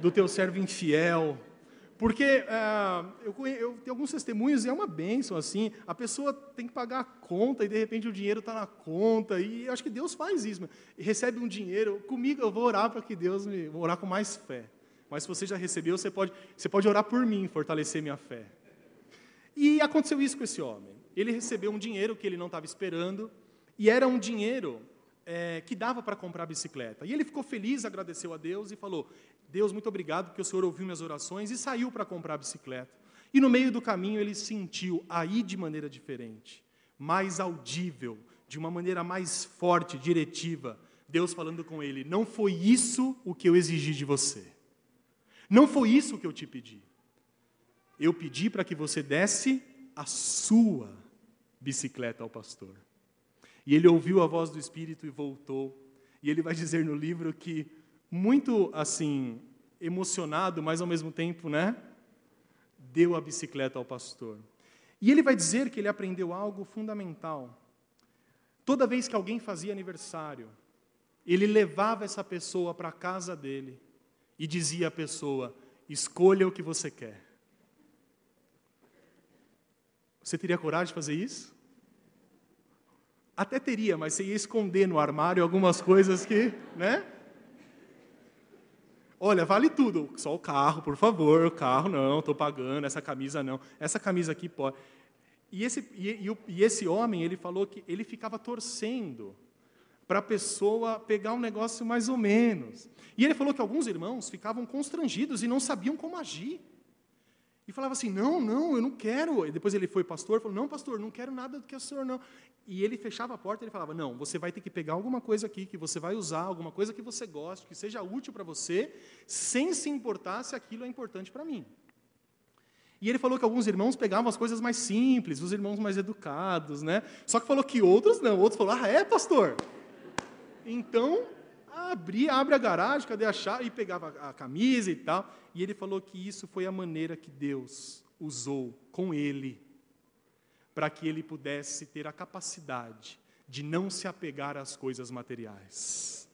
do teu servo infiel. Porque uh, eu, eu, tenho alguns testemunhos e é uma bênção, assim, a pessoa tem que pagar a conta e de repente o dinheiro está na conta, e eu acho que Deus faz isso, e recebe um dinheiro, comigo eu vou orar para que Deus me, vou orar com mais fé. Mas se você já recebeu, você pode, você pode orar por mim, fortalecer minha fé. E aconteceu isso com esse homem. Ele recebeu um dinheiro que ele não estava esperando, e era um dinheiro é, que dava para comprar bicicleta. E ele ficou feliz, agradeceu a Deus e falou: Deus, muito obrigado, porque o Senhor ouviu minhas orações, e saiu para comprar a bicicleta. E no meio do caminho ele sentiu aí de maneira diferente, mais audível, de uma maneira mais forte, diretiva, Deus falando com ele: Não foi isso o que eu exigi de você. Não foi isso que eu te pedi. Eu pedi para que você desse a sua bicicleta ao pastor. E ele ouviu a voz do Espírito e voltou. E ele vai dizer no livro que, muito assim, emocionado, mas ao mesmo tempo, né? Deu a bicicleta ao pastor. E ele vai dizer que ele aprendeu algo fundamental. Toda vez que alguém fazia aniversário, ele levava essa pessoa para a casa dele e dizia à pessoa: escolha o que você quer. Você teria coragem de fazer isso? Até teria, mas você ia esconder no armário algumas coisas que, né? Olha, vale tudo, só o carro, por favor, o carro não, estou pagando, essa camisa não, essa camisa aqui pode. E esse, e, e, e esse homem, ele falou que ele ficava torcendo para a pessoa pegar um negócio mais ou menos. E ele falou que alguns irmãos ficavam constrangidos e não sabiam como agir. E falava assim: não, não, eu não quero. E depois ele foi pastor, falou: não, pastor, não quero nada do que o senhor não. E ele fechava a porta e ele falava: não, você vai ter que pegar alguma coisa aqui que você vai usar, alguma coisa que você goste, que seja útil para você, sem se importar se aquilo é importante para mim. E ele falou que alguns irmãos pegavam as coisas mais simples, os irmãos mais educados, né? Só que falou que outros não. Outros falaram: ah, é, pastor? Então, abria, abre a garagem, cadê a chave? E pegava a camisa e tal. E ele falou que isso foi a maneira que Deus usou com ele, para que ele pudesse ter a capacidade de não se apegar às coisas materiais.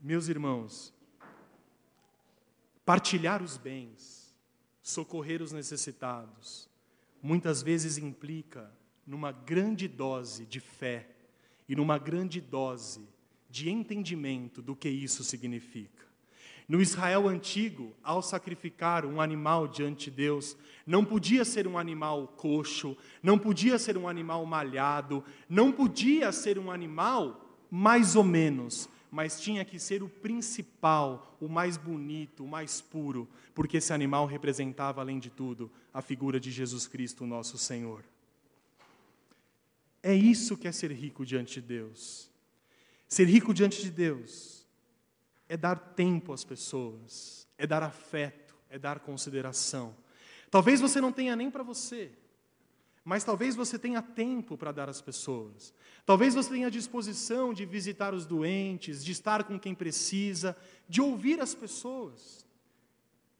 Meus irmãos, partilhar os bens, socorrer os necessitados, muitas vezes implica numa grande dose de fé e numa grande dose de entendimento do que isso significa. No Israel antigo, ao sacrificar um animal diante de Deus, não podia ser um animal coxo, não podia ser um animal malhado, não podia ser um animal mais ou menos, mas tinha que ser o principal, o mais bonito, o mais puro, porque esse animal representava, além de tudo, a figura de Jesus Cristo, nosso Senhor. É isso que é ser rico diante de Deus. Ser rico diante de Deus é dar tempo às pessoas, é dar afeto, é dar consideração. Talvez você não tenha nem para você, mas talvez você tenha tempo para dar às pessoas. Talvez você tenha disposição de visitar os doentes, de estar com quem precisa, de ouvir as pessoas.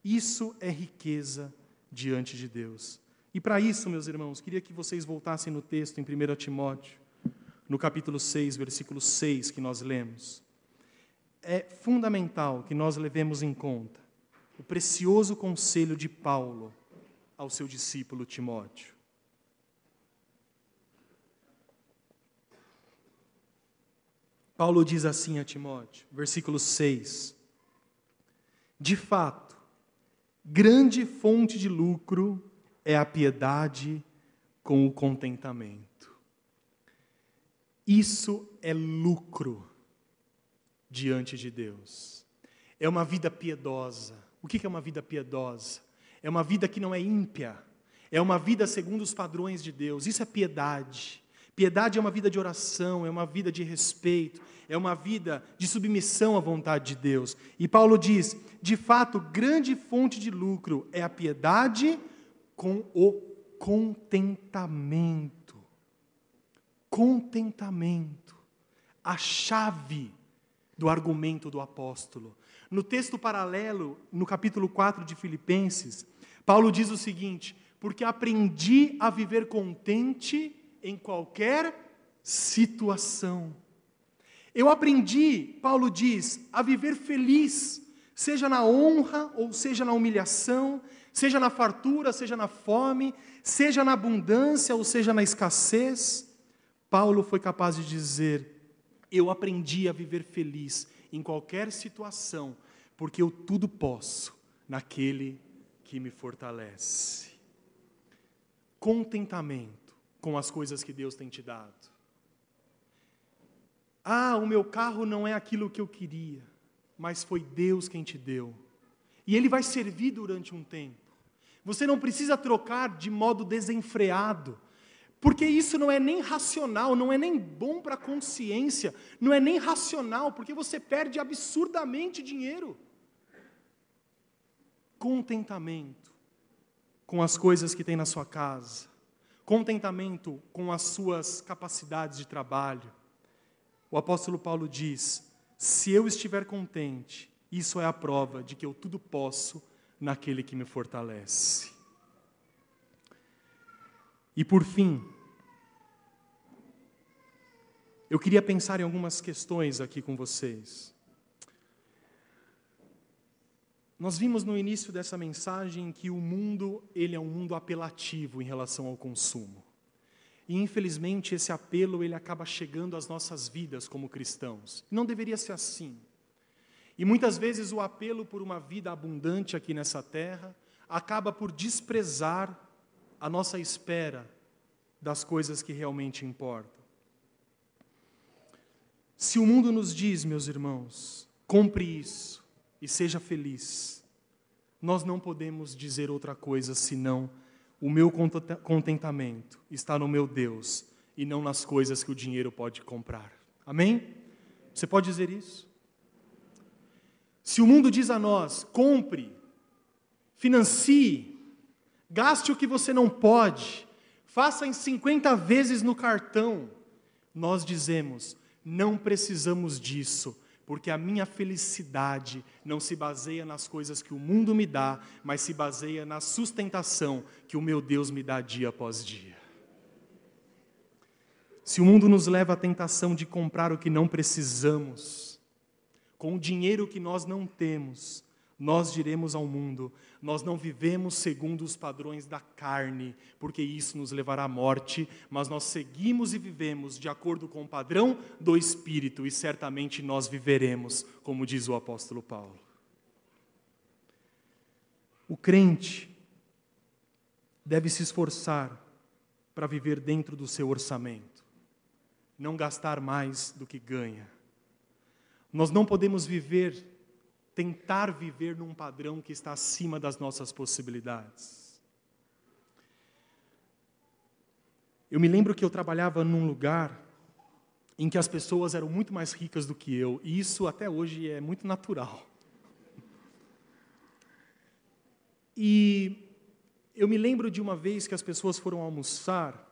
Isso é riqueza diante de Deus. E para isso, meus irmãos, queria que vocês voltassem no texto em 1 Timóteo, no capítulo 6, versículo 6, que nós lemos. É fundamental que nós levemos em conta o precioso conselho de Paulo ao seu discípulo Timóteo. Paulo diz assim a Timóteo, versículo 6: De fato, grande fonte de lucro é a piedade com o contentamento. Isso é lucro diante de Deus. É uma vida piedosa. O que é uma vida piedosa? É uma vida que não é ímpia. É uma vida segundo os padrões de Deus. Isso é piedade. Piedade é uma vida de oração, é uma vida de respeito, é uma vida de submissão à vontade de Deus. E Paulo diz: de fato, grande fonte de lucro é a piedade com o contentamento. Contentamento. A chave do argumento do apóstolo. No texto paralelo, no capítulo 4 de Filipenses, Paulo diz o seguinte: Porque aprendi a viver contente em qualquer situação. Eu aprendi, Paulo diz, a viver feliz, seja na honra ou seja na humilhação, seja na fartura, seja na fome, seja na abundância ou seja na escassez. Paulo foi capaz de dizer: Eu aprendi a viver feliz em qualquer situação, porque eu tudo posso naquele que me fortalece. Contentamento com as coisas que Deus tem te dado. Ah, o meu carro não é aquilo que eu queria, mas foi Deus quem te deu. E ele vai servir durante um tempo. Você não precisa trocar de modo desenfreado, porque isso não é nem racional, não é nem bom para a consciência, não é nem racional, porque você perde absurdamente dinheiro. Contentamento com as coisas que tem na sua casa, contentamento com as suas capacidades de trabalho. O apóstolo Paulo diz: se eu estiver contente, isso é a prova de que eu tudo posso naquele que me fortalece. E por fim, eu queria pensar em algumas questões aqui com vocês. Nós vimos no início dessa mensagem que o mundo, ele é um mundo apelativo em relação ao consumo. E infelizmente esse apelo ele acaba chegando às nossas vidas como cristãos. Não deveria ser assim. E muitas vezes o apelo por uma vida abundante aqui nessa terra acaba por desprezar a nossa espera das coisas que realmente importam. Se o mundo nos diz, meus irmãos, compre isso, e seja feliz. Nós não podemos dizer outra coisa senão o meu contentamento está no meu Deus e não nas coisas que o dinheiro pode comprar. Amém? Você pode dizer isso? Se o mundo diz a nós, compre, financie, gaste o que você não pode, faça em 50 vezes no cartão, nós dizemos, não precisamos disso porque a minha felicidade não se baseia nas coisas que o mundo me dá, mas se baseia na sustentação que o meu Deus me dá dia após dia. Se o mundo nos leva à tentação de comprar o que não precisamos, com o dinheiro que nós não temos, nós diremos ao mundo: nós não vivemos segundo os padrões da carne, porque isso nos levará à morte, mas nós seguimos e vivemos de acordo com o padrão do Espírito, e certamente nós viveremos, como diz o apóstolo Paulo. O crente deve se esforçar para viver dentro do seu orçamento, não gastar mais do que ganha. Nós não podemos viver tentar viver num padrão que está acima das nossas possibilidades. Eu me lembro que eu trabalhava num lugar em que as pessoas eram muito mais ricas do que eu, e isso até hoje é muito natural. E eu me lembro de uma vez que as pessoas foram almoçar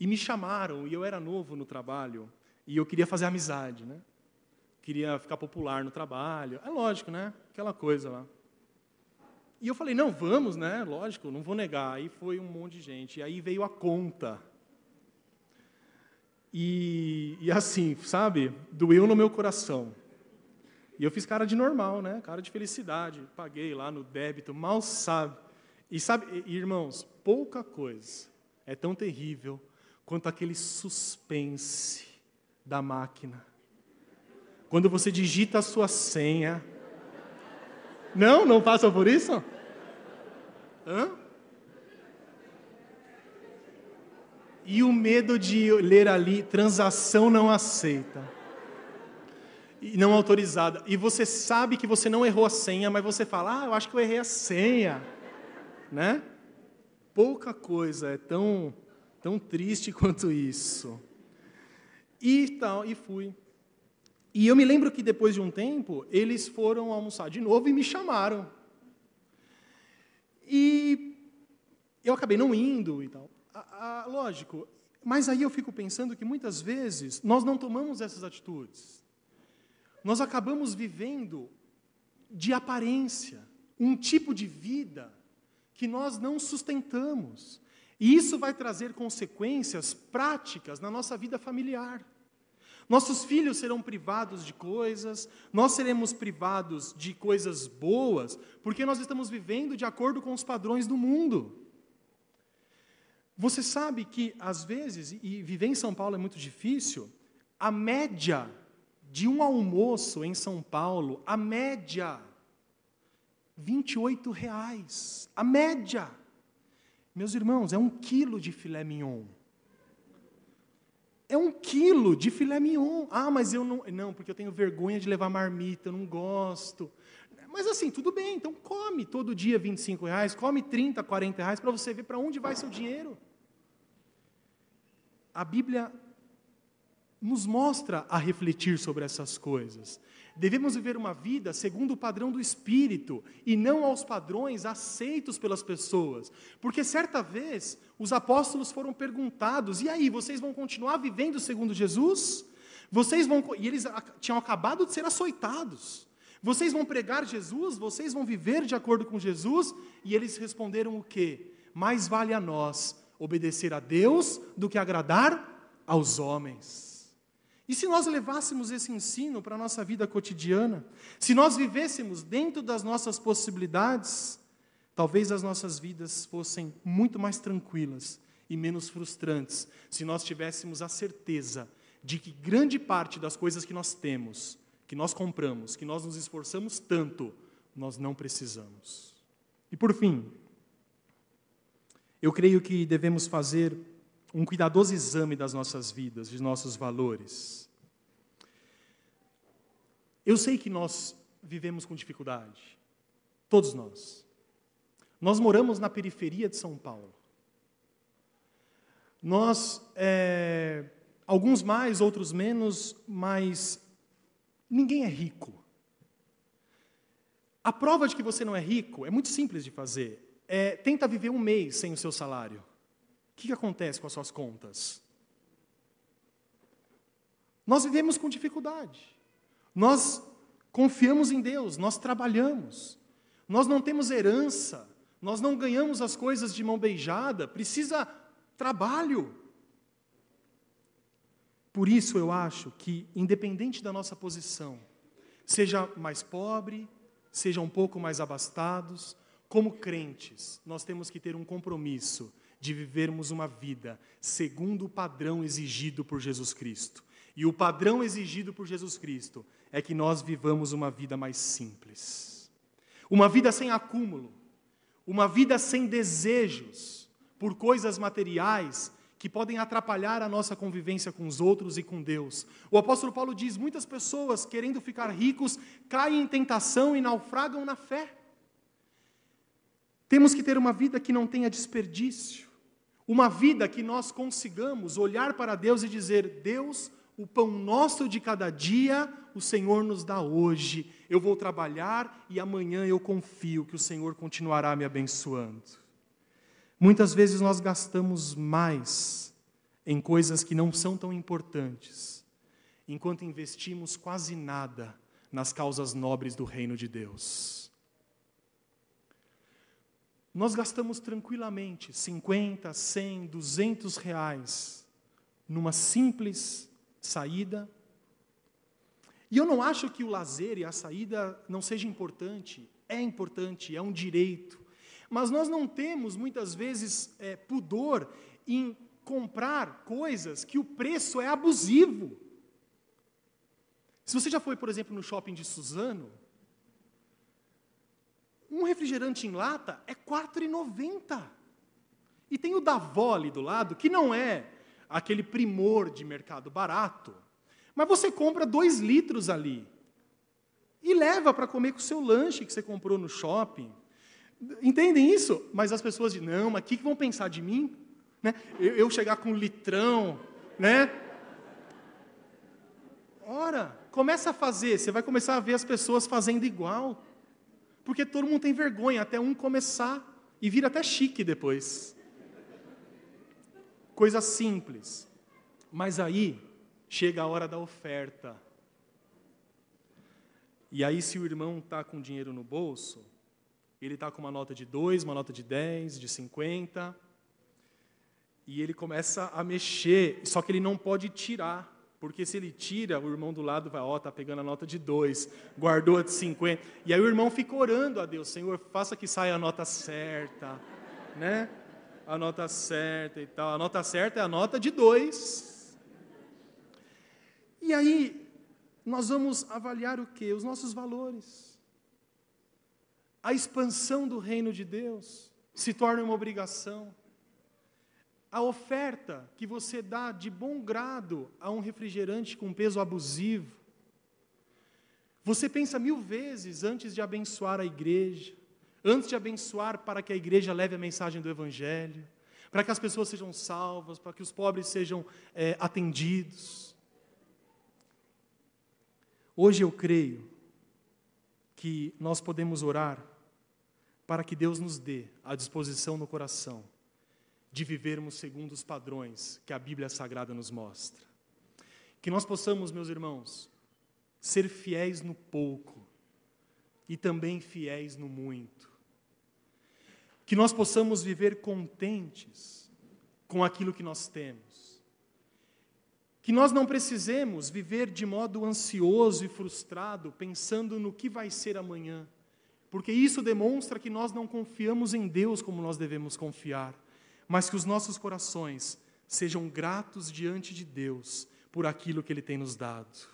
e me chamaram, e eu era novo no trabalho, e eu queria fazer amizade, né? Queria ficar popular no trabalho. É lógico, né? Aquela coisa lá. E eu falei, não, vamos, né? Lógico, não vou negar. Aí foi um monte de gente. E aí veio a conta. E, e assim, sabe? Doeu no meu coração. E eu fiz cara de normal, né? Cara de felicidade. Paguei lá no débito, mal sabe. E sabe, irmãos, pouca coisa é tão terrível quanto aquele suspense da máquina Quando você digita a sua senha. Não? Não passam por isso? Hã? E o medo de ler ali, transação não aceita. E não autorizada. E você sabe que você não errou a senha, mas você fala, ah, eu acho que eu errei a senha. Né? Pouca coisa é tão, tão triste quanto isso. E tal, e fui. E eu me lembro que depois de um tempo, eles foram almoçar de novo e me chamaram. E eu acabei não indo e tal a, a, lógico, mas aí eu fico pensando que muitas vezes nós não tomamos essas atitudes. Nós acabamos vivendo de aparência, um tipo de vida que nós não sustentamos. E isso vai trazer consequências práticas na nossa vida familiar. Nossos filhos serão privados de coisas, nós seremos privados de coisas boas, porque nós estamos vivendo de acordo com os padrões do mundo. Você sabe que, às vezes, e viver em São Paulo é muito difícil, a média de um almoço em São Paulo, a média, 28 reais. A média. Meus irmãos, é um quilo de filé mignon. É um quilo de filé mignon. Ah, mas eu não. Não, porque eu tenho vergonha de levar marmita, eu não gosto. Mas assim, tudo bem, então come todo dia 25 reais, come 30, 40 reais para você ver para onde vai seu dinheiro a Bíblia nos mostra a refletir sobre essas coisas. Devemos viver uma vida segundo o padrão do Espírito e não aos padrões aceitos pelas pessoas. Porque certa vez os apóstolos foram perguntados: e aí, vocês vão continuar vivendo segundo Jesus? Vocês vão. E eles tinham acabado de ser açoitados. Vocês vão pregar Jesus? Vocês vão viver de acordo com Jesus? E eles responderam o quê? Mais vale a nós obedecer a Deus do que agradar aos homens. E se nós levássemos esse ensino para a nossa vida cotidiana, se nós vivêssemos dentro das nossas possibilidades, talvez as nossas vidas fossem muito mais tranquilas e menos frustrantes, se nós tivéssemos a certeza de que grande parte das coisas que nós temos, que nós compramos, que nós nos esforçamos tanto, nós não precisamos. E por fim, eu creio que devemos fazer um cuidadoso exame das nossas vidas, de nossos valores. Eu sei que nós vivemos com dificuldade, todos nós. Nós moramos na periferia de São Paulo. Nós, é, alguns mais, outros menos, mas ninguém é rico. A prova de que você não é rico é muito simples de fazer é, tenta viver um mês sem o seu salário. Que, que acontece com as suas contas? Nós vivemos com dificuldade. Nós confiamos em Deus, nós trabalhamos. Nós não temos herança, nós não ganhamos as coisas de mão beijada, precisa trabalho. Por isso eu acho que, independente da nossa posição, seja mais pobre, seja um pouco mais abastados, como crentes, nós temos que ter um compromisso de vivermos uma vida segundo o padrão exigido por Jesus Cristo. E o padrão exigido por Jesus Cristo é que nós vivamos uma vida mais simples. Uma vida sem acúmulo, uma vida sem desejos por coisas materiais que podem atrapalhar a nossa convivência com os outros e com Deus. O apóstolo Paulo diz: muitas pessoas, querendo ficar ricos, caem em tentação e naufragam na fé. Temos que ter uma vida que não tenha desperdício, uma vida que nós consigamos olhar para Deus e dizer: Deus, o pão nosso de cada dia, o Senhor nos dá hoje. Eu vou trabalhar e amanhã eu confio que o Senhor continuará me abençoando. Muitas vezes nós gastamos mais em coisas que não são tão importantes, enquanto investimos quase nada nas causas nobres do reino de Deus. Nós gastamos tranquilamente 50, 100, 200 reais numa simples saída. E eu não acho que o lazer e a saída não seja importante. É importante, é um direito. Mas nós não temos, muitas vezes, é, pudor em comprar coisas que o preço é abusivo. Se você já foi, por exemplo, no shopping de Suzano, um refrigerante em lata é R$ 4,90. E tem o da ali do lado, que não é aquele primor de mercado barato, mas você compra dois litros ali e leva para comer com o seu lanche que você comprou no shopping. Entendem isso? Mas as pessoas dizem, não, mas o que vão pensar de mim? Né? Eu, eu chegar com um litrão, né? Ora, começa a fazer, você vai começar a ver as pessoas fazendo igual. Porque todo mundo tem vergonha, até um começar e vira até chique depois. Coisa simples. Mas aí chega a hora da oferta. E aí, se o irmão está com dinheiro no bolso, ele está com uma nota de 2, uma nota de 10, de 50, e ele começa a mexer, só que ele não pode tirar, porque se ele tira, o irmão do lado vai, ó, oh, tá pegando a nota de 2, guardou a de 50, e aí o irmão fica orando a Deus, Senhor, faça que saia a nota certa, né? A nota certa e tal. A nota certa é a nota de 2. E aí, nós vamos avaliar o que? Os nossos valores a expansão do reino de Deus se torna uma obrigação. A oferta que você dá de bom grado a um refrigerante com peso abusivo. Você pensa mil vezes antes de abençoar a igreja, antes de abençoar para que a igreja leve a mensagem do Evangelho, para que as pessoas sejam salvas, para que os pobres sejam é, atendidos. Hoje eu creio que nós podemos orar para que Deus nos dê a disposição no coração de vivermos segundo os padrões que a Bíblia Sagrada nos mostra. Que nós possamos, meus irmãos, ser fiéis no pouco e também fiéis no muito. Que nós possamos viver contentes com aquilo que nós temos. Que nós não precisemos viver de modo ansioso e frustrado, pensando no que vai ser amanhã porque isso demonstra que nós não confiamos em Deus como nós devemos confiar, mas que os nossos corações sejam gratos diante de Deus por aquilo que Ele tem nos dado.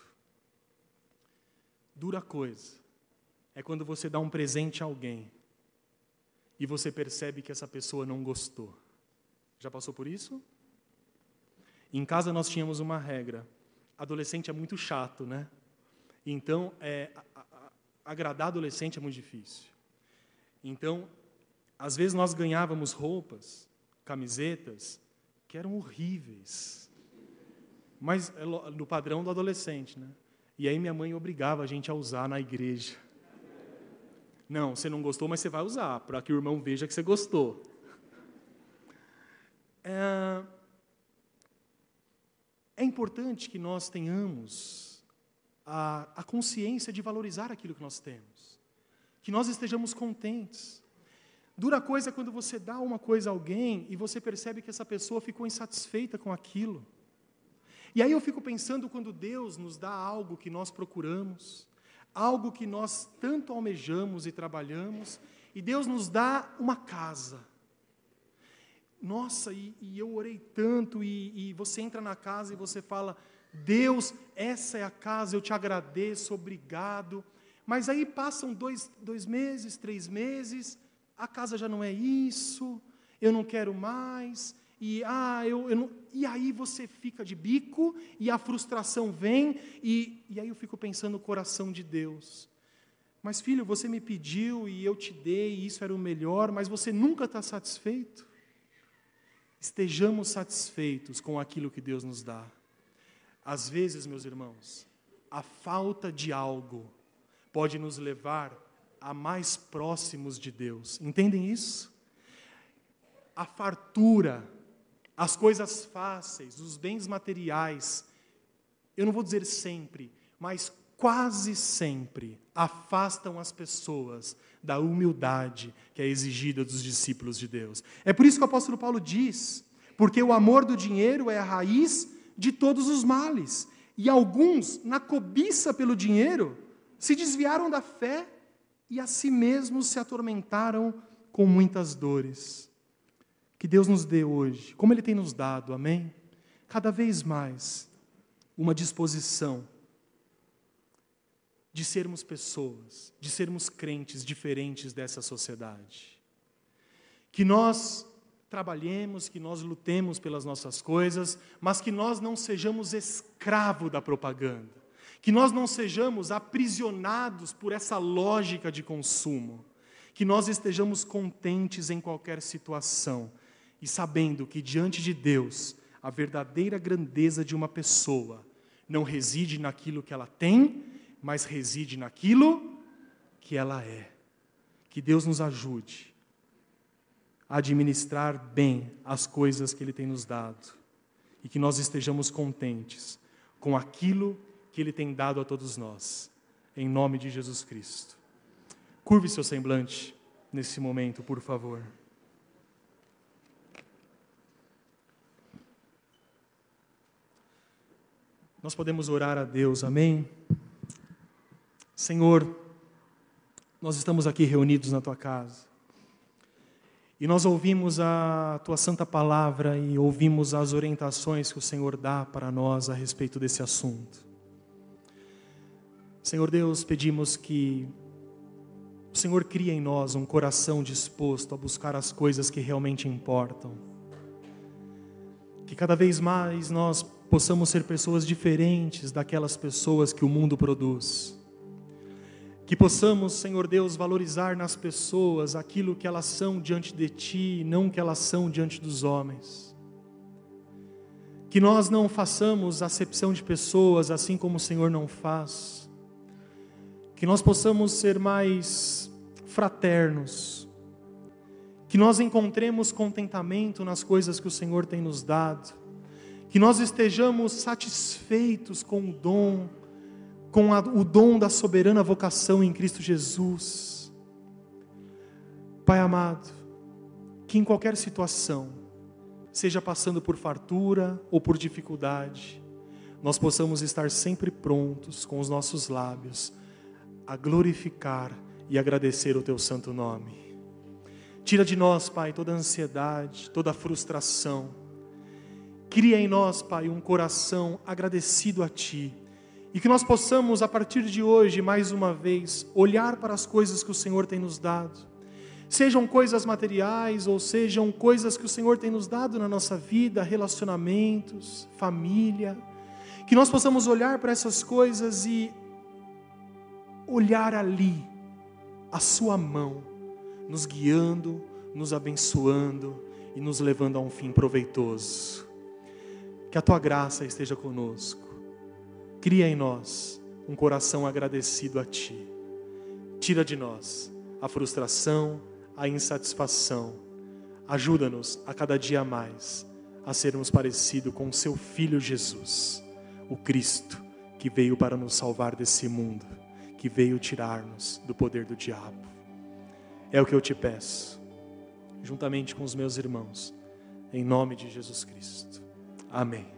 Dura coisa é quando você dá um presente a alguém e você percebe que essa pessoa não gostou. Já passou por isso? Em casa nós tínhamos uma regra: adolescente é muito chato, né? Então, é, agradar adolescente é muito difícil. Então, às vezes nós ganhávamos roupas, camisetas, que eram horríveis. Mas é no padrão do adolescente, né? E aí minha mãe obrigava a gente a usar na igreja. Não, você não gostou, mas você vai usar, para que o irmão veja que você gostou. É, é importante que nós tenhamos a, a consciência de valorizar aquilo que nós temos, que nós estejamos contentes. Dura coisa é quando você dá uma coisa a alguém e você percebe que essa pessoa ficou insatisfeita com aquilo. E aí eu fico pensando quando Deus nos dá algo que nós procuramos, algo que nós tanto almejamos e trabalhamos, e Deus nos dá uma casa. Nossa, e, e eu orei tanto, e, e você entra na casa e você fala: Deus, essa é a casa, eu te agradeço, obrigado. Mas aí passam dois, dois meses, três meses, a casa já não é isso, eu não quero mais, e, ah, eu, eu não, e aí você fica de bico, e a frustração vem, e, e aí eu fico pensando no coração de Deus. Mas filho, você me pediu e eu te dei, e isso era o melhor, mas você nunca está satisfeito? Estejamos satisfeitos com aquilo que Deus nos dá. Às vezes, meus irmãos, a falta de algo pode nos levar a mais próximos de Deus. Entendem isso? A fartura, as coisas fáceis, os bens materiais, eu não vou dizer sempre, mas quase sempre afastam as pessoas da humildade que é exigida dos discípulos de Deus. É por isso que o apóstolo Paulo diz: porque o amor do dinheiro é a raiz de todos os males. E alguns, na cobiça pelo dinheiro, se desviaram da fé e a si mesmos se atormentaram com muitas dores. Que Deus nos dê hoje, como Ele tem nos dado, amém? Cada vez mais, uma disposição de sermos pessoas, de sermos crentes diferentes dessa sociedade. Que nós trabalhemos, que nós lutemos pelas nossas coisas, mas que nós não sejamos escravo da propaganda, que nós não sejamos aprisionados por essa lógica de consumo, que nós estejamos contentes em qualquer situação e sabendo que diante de Deus a verdadeira grandeza de uma pessoa não reside naquilo que ela tem, mas reside naquilo que ela é. Que Deus nos ajude a administrar bem as coisas que Ele tem nos dado e que nós estejamos contentes com aquilo que Ele tem dado a todos nós, em nome de Jesus Cristo. Curve seu semblante nesse momento, por favor. Nós podemos orar a Deus, amém? Senhor, nós estamos aqui reunidos na tua casa. E nós ouvimos a tua santa palavra e ouvimos as orientações que o Senhor dá para nós a respeito desse assunto. Senhor Deus, pedimos que o Senhor crie em nós um coração disposto a buscar as coisas que realmente importam. Que cada vez mais nós possamos ser pessoas diferentes daquelas pessoas que o mundo produz. Que possamos, Senhor Deus, valorizar nas pessoas aquilo que elas são diante de Ti, não que elas são diante dos homens. Que nós não façamos acepção de pessoas assim como o Senhor não faz. Que nós possamos ser mais fraternos. Que nós encontremos contentamento nas coisas que o Senhor tem nos dado que nós estejamos satisfeitos com o dom, com a, o dom da soberana vocação em Cristo Jesus. Pai amado, que em qualquer situação, seja passando por fartura ou por dificuldade, nós possamos estar sempre prontos com os nossos lábios a glorificar e agradecer o teu santo nome. Tira de nós, Pai, toda ansiedade, toda frustração, Cria em nós, Pai, um coração agradecido a Ti. E que nós possamos, a partir de hoje, mais uma vez, olhar para as coisas que o Senhor tem nos dado. Sejam coisas materiais ou sejam coisas que o Senhor tem nos dado na nossa vida, relacionamentos, família. Que nós possamos olhar para essas coisas e olhar ali a Sua mão, nos guiando, nos abençoando e nos levando a um fim proveitoso. Que a tua graça esteja conosco. Cria em nós um coração agradecido a ti. Tira de nós a frustração, a insatisfação. Ajuda-nos a cada dia mais a sermos parecidos com o seu filho Jesus, o Cristo, que veio para nos salvar desse mundo, que veio tirar-nos do poder do diabo. É o que eu te peço, juntamente com os meus irmãos, em nome de Jesus Cristo. Amém.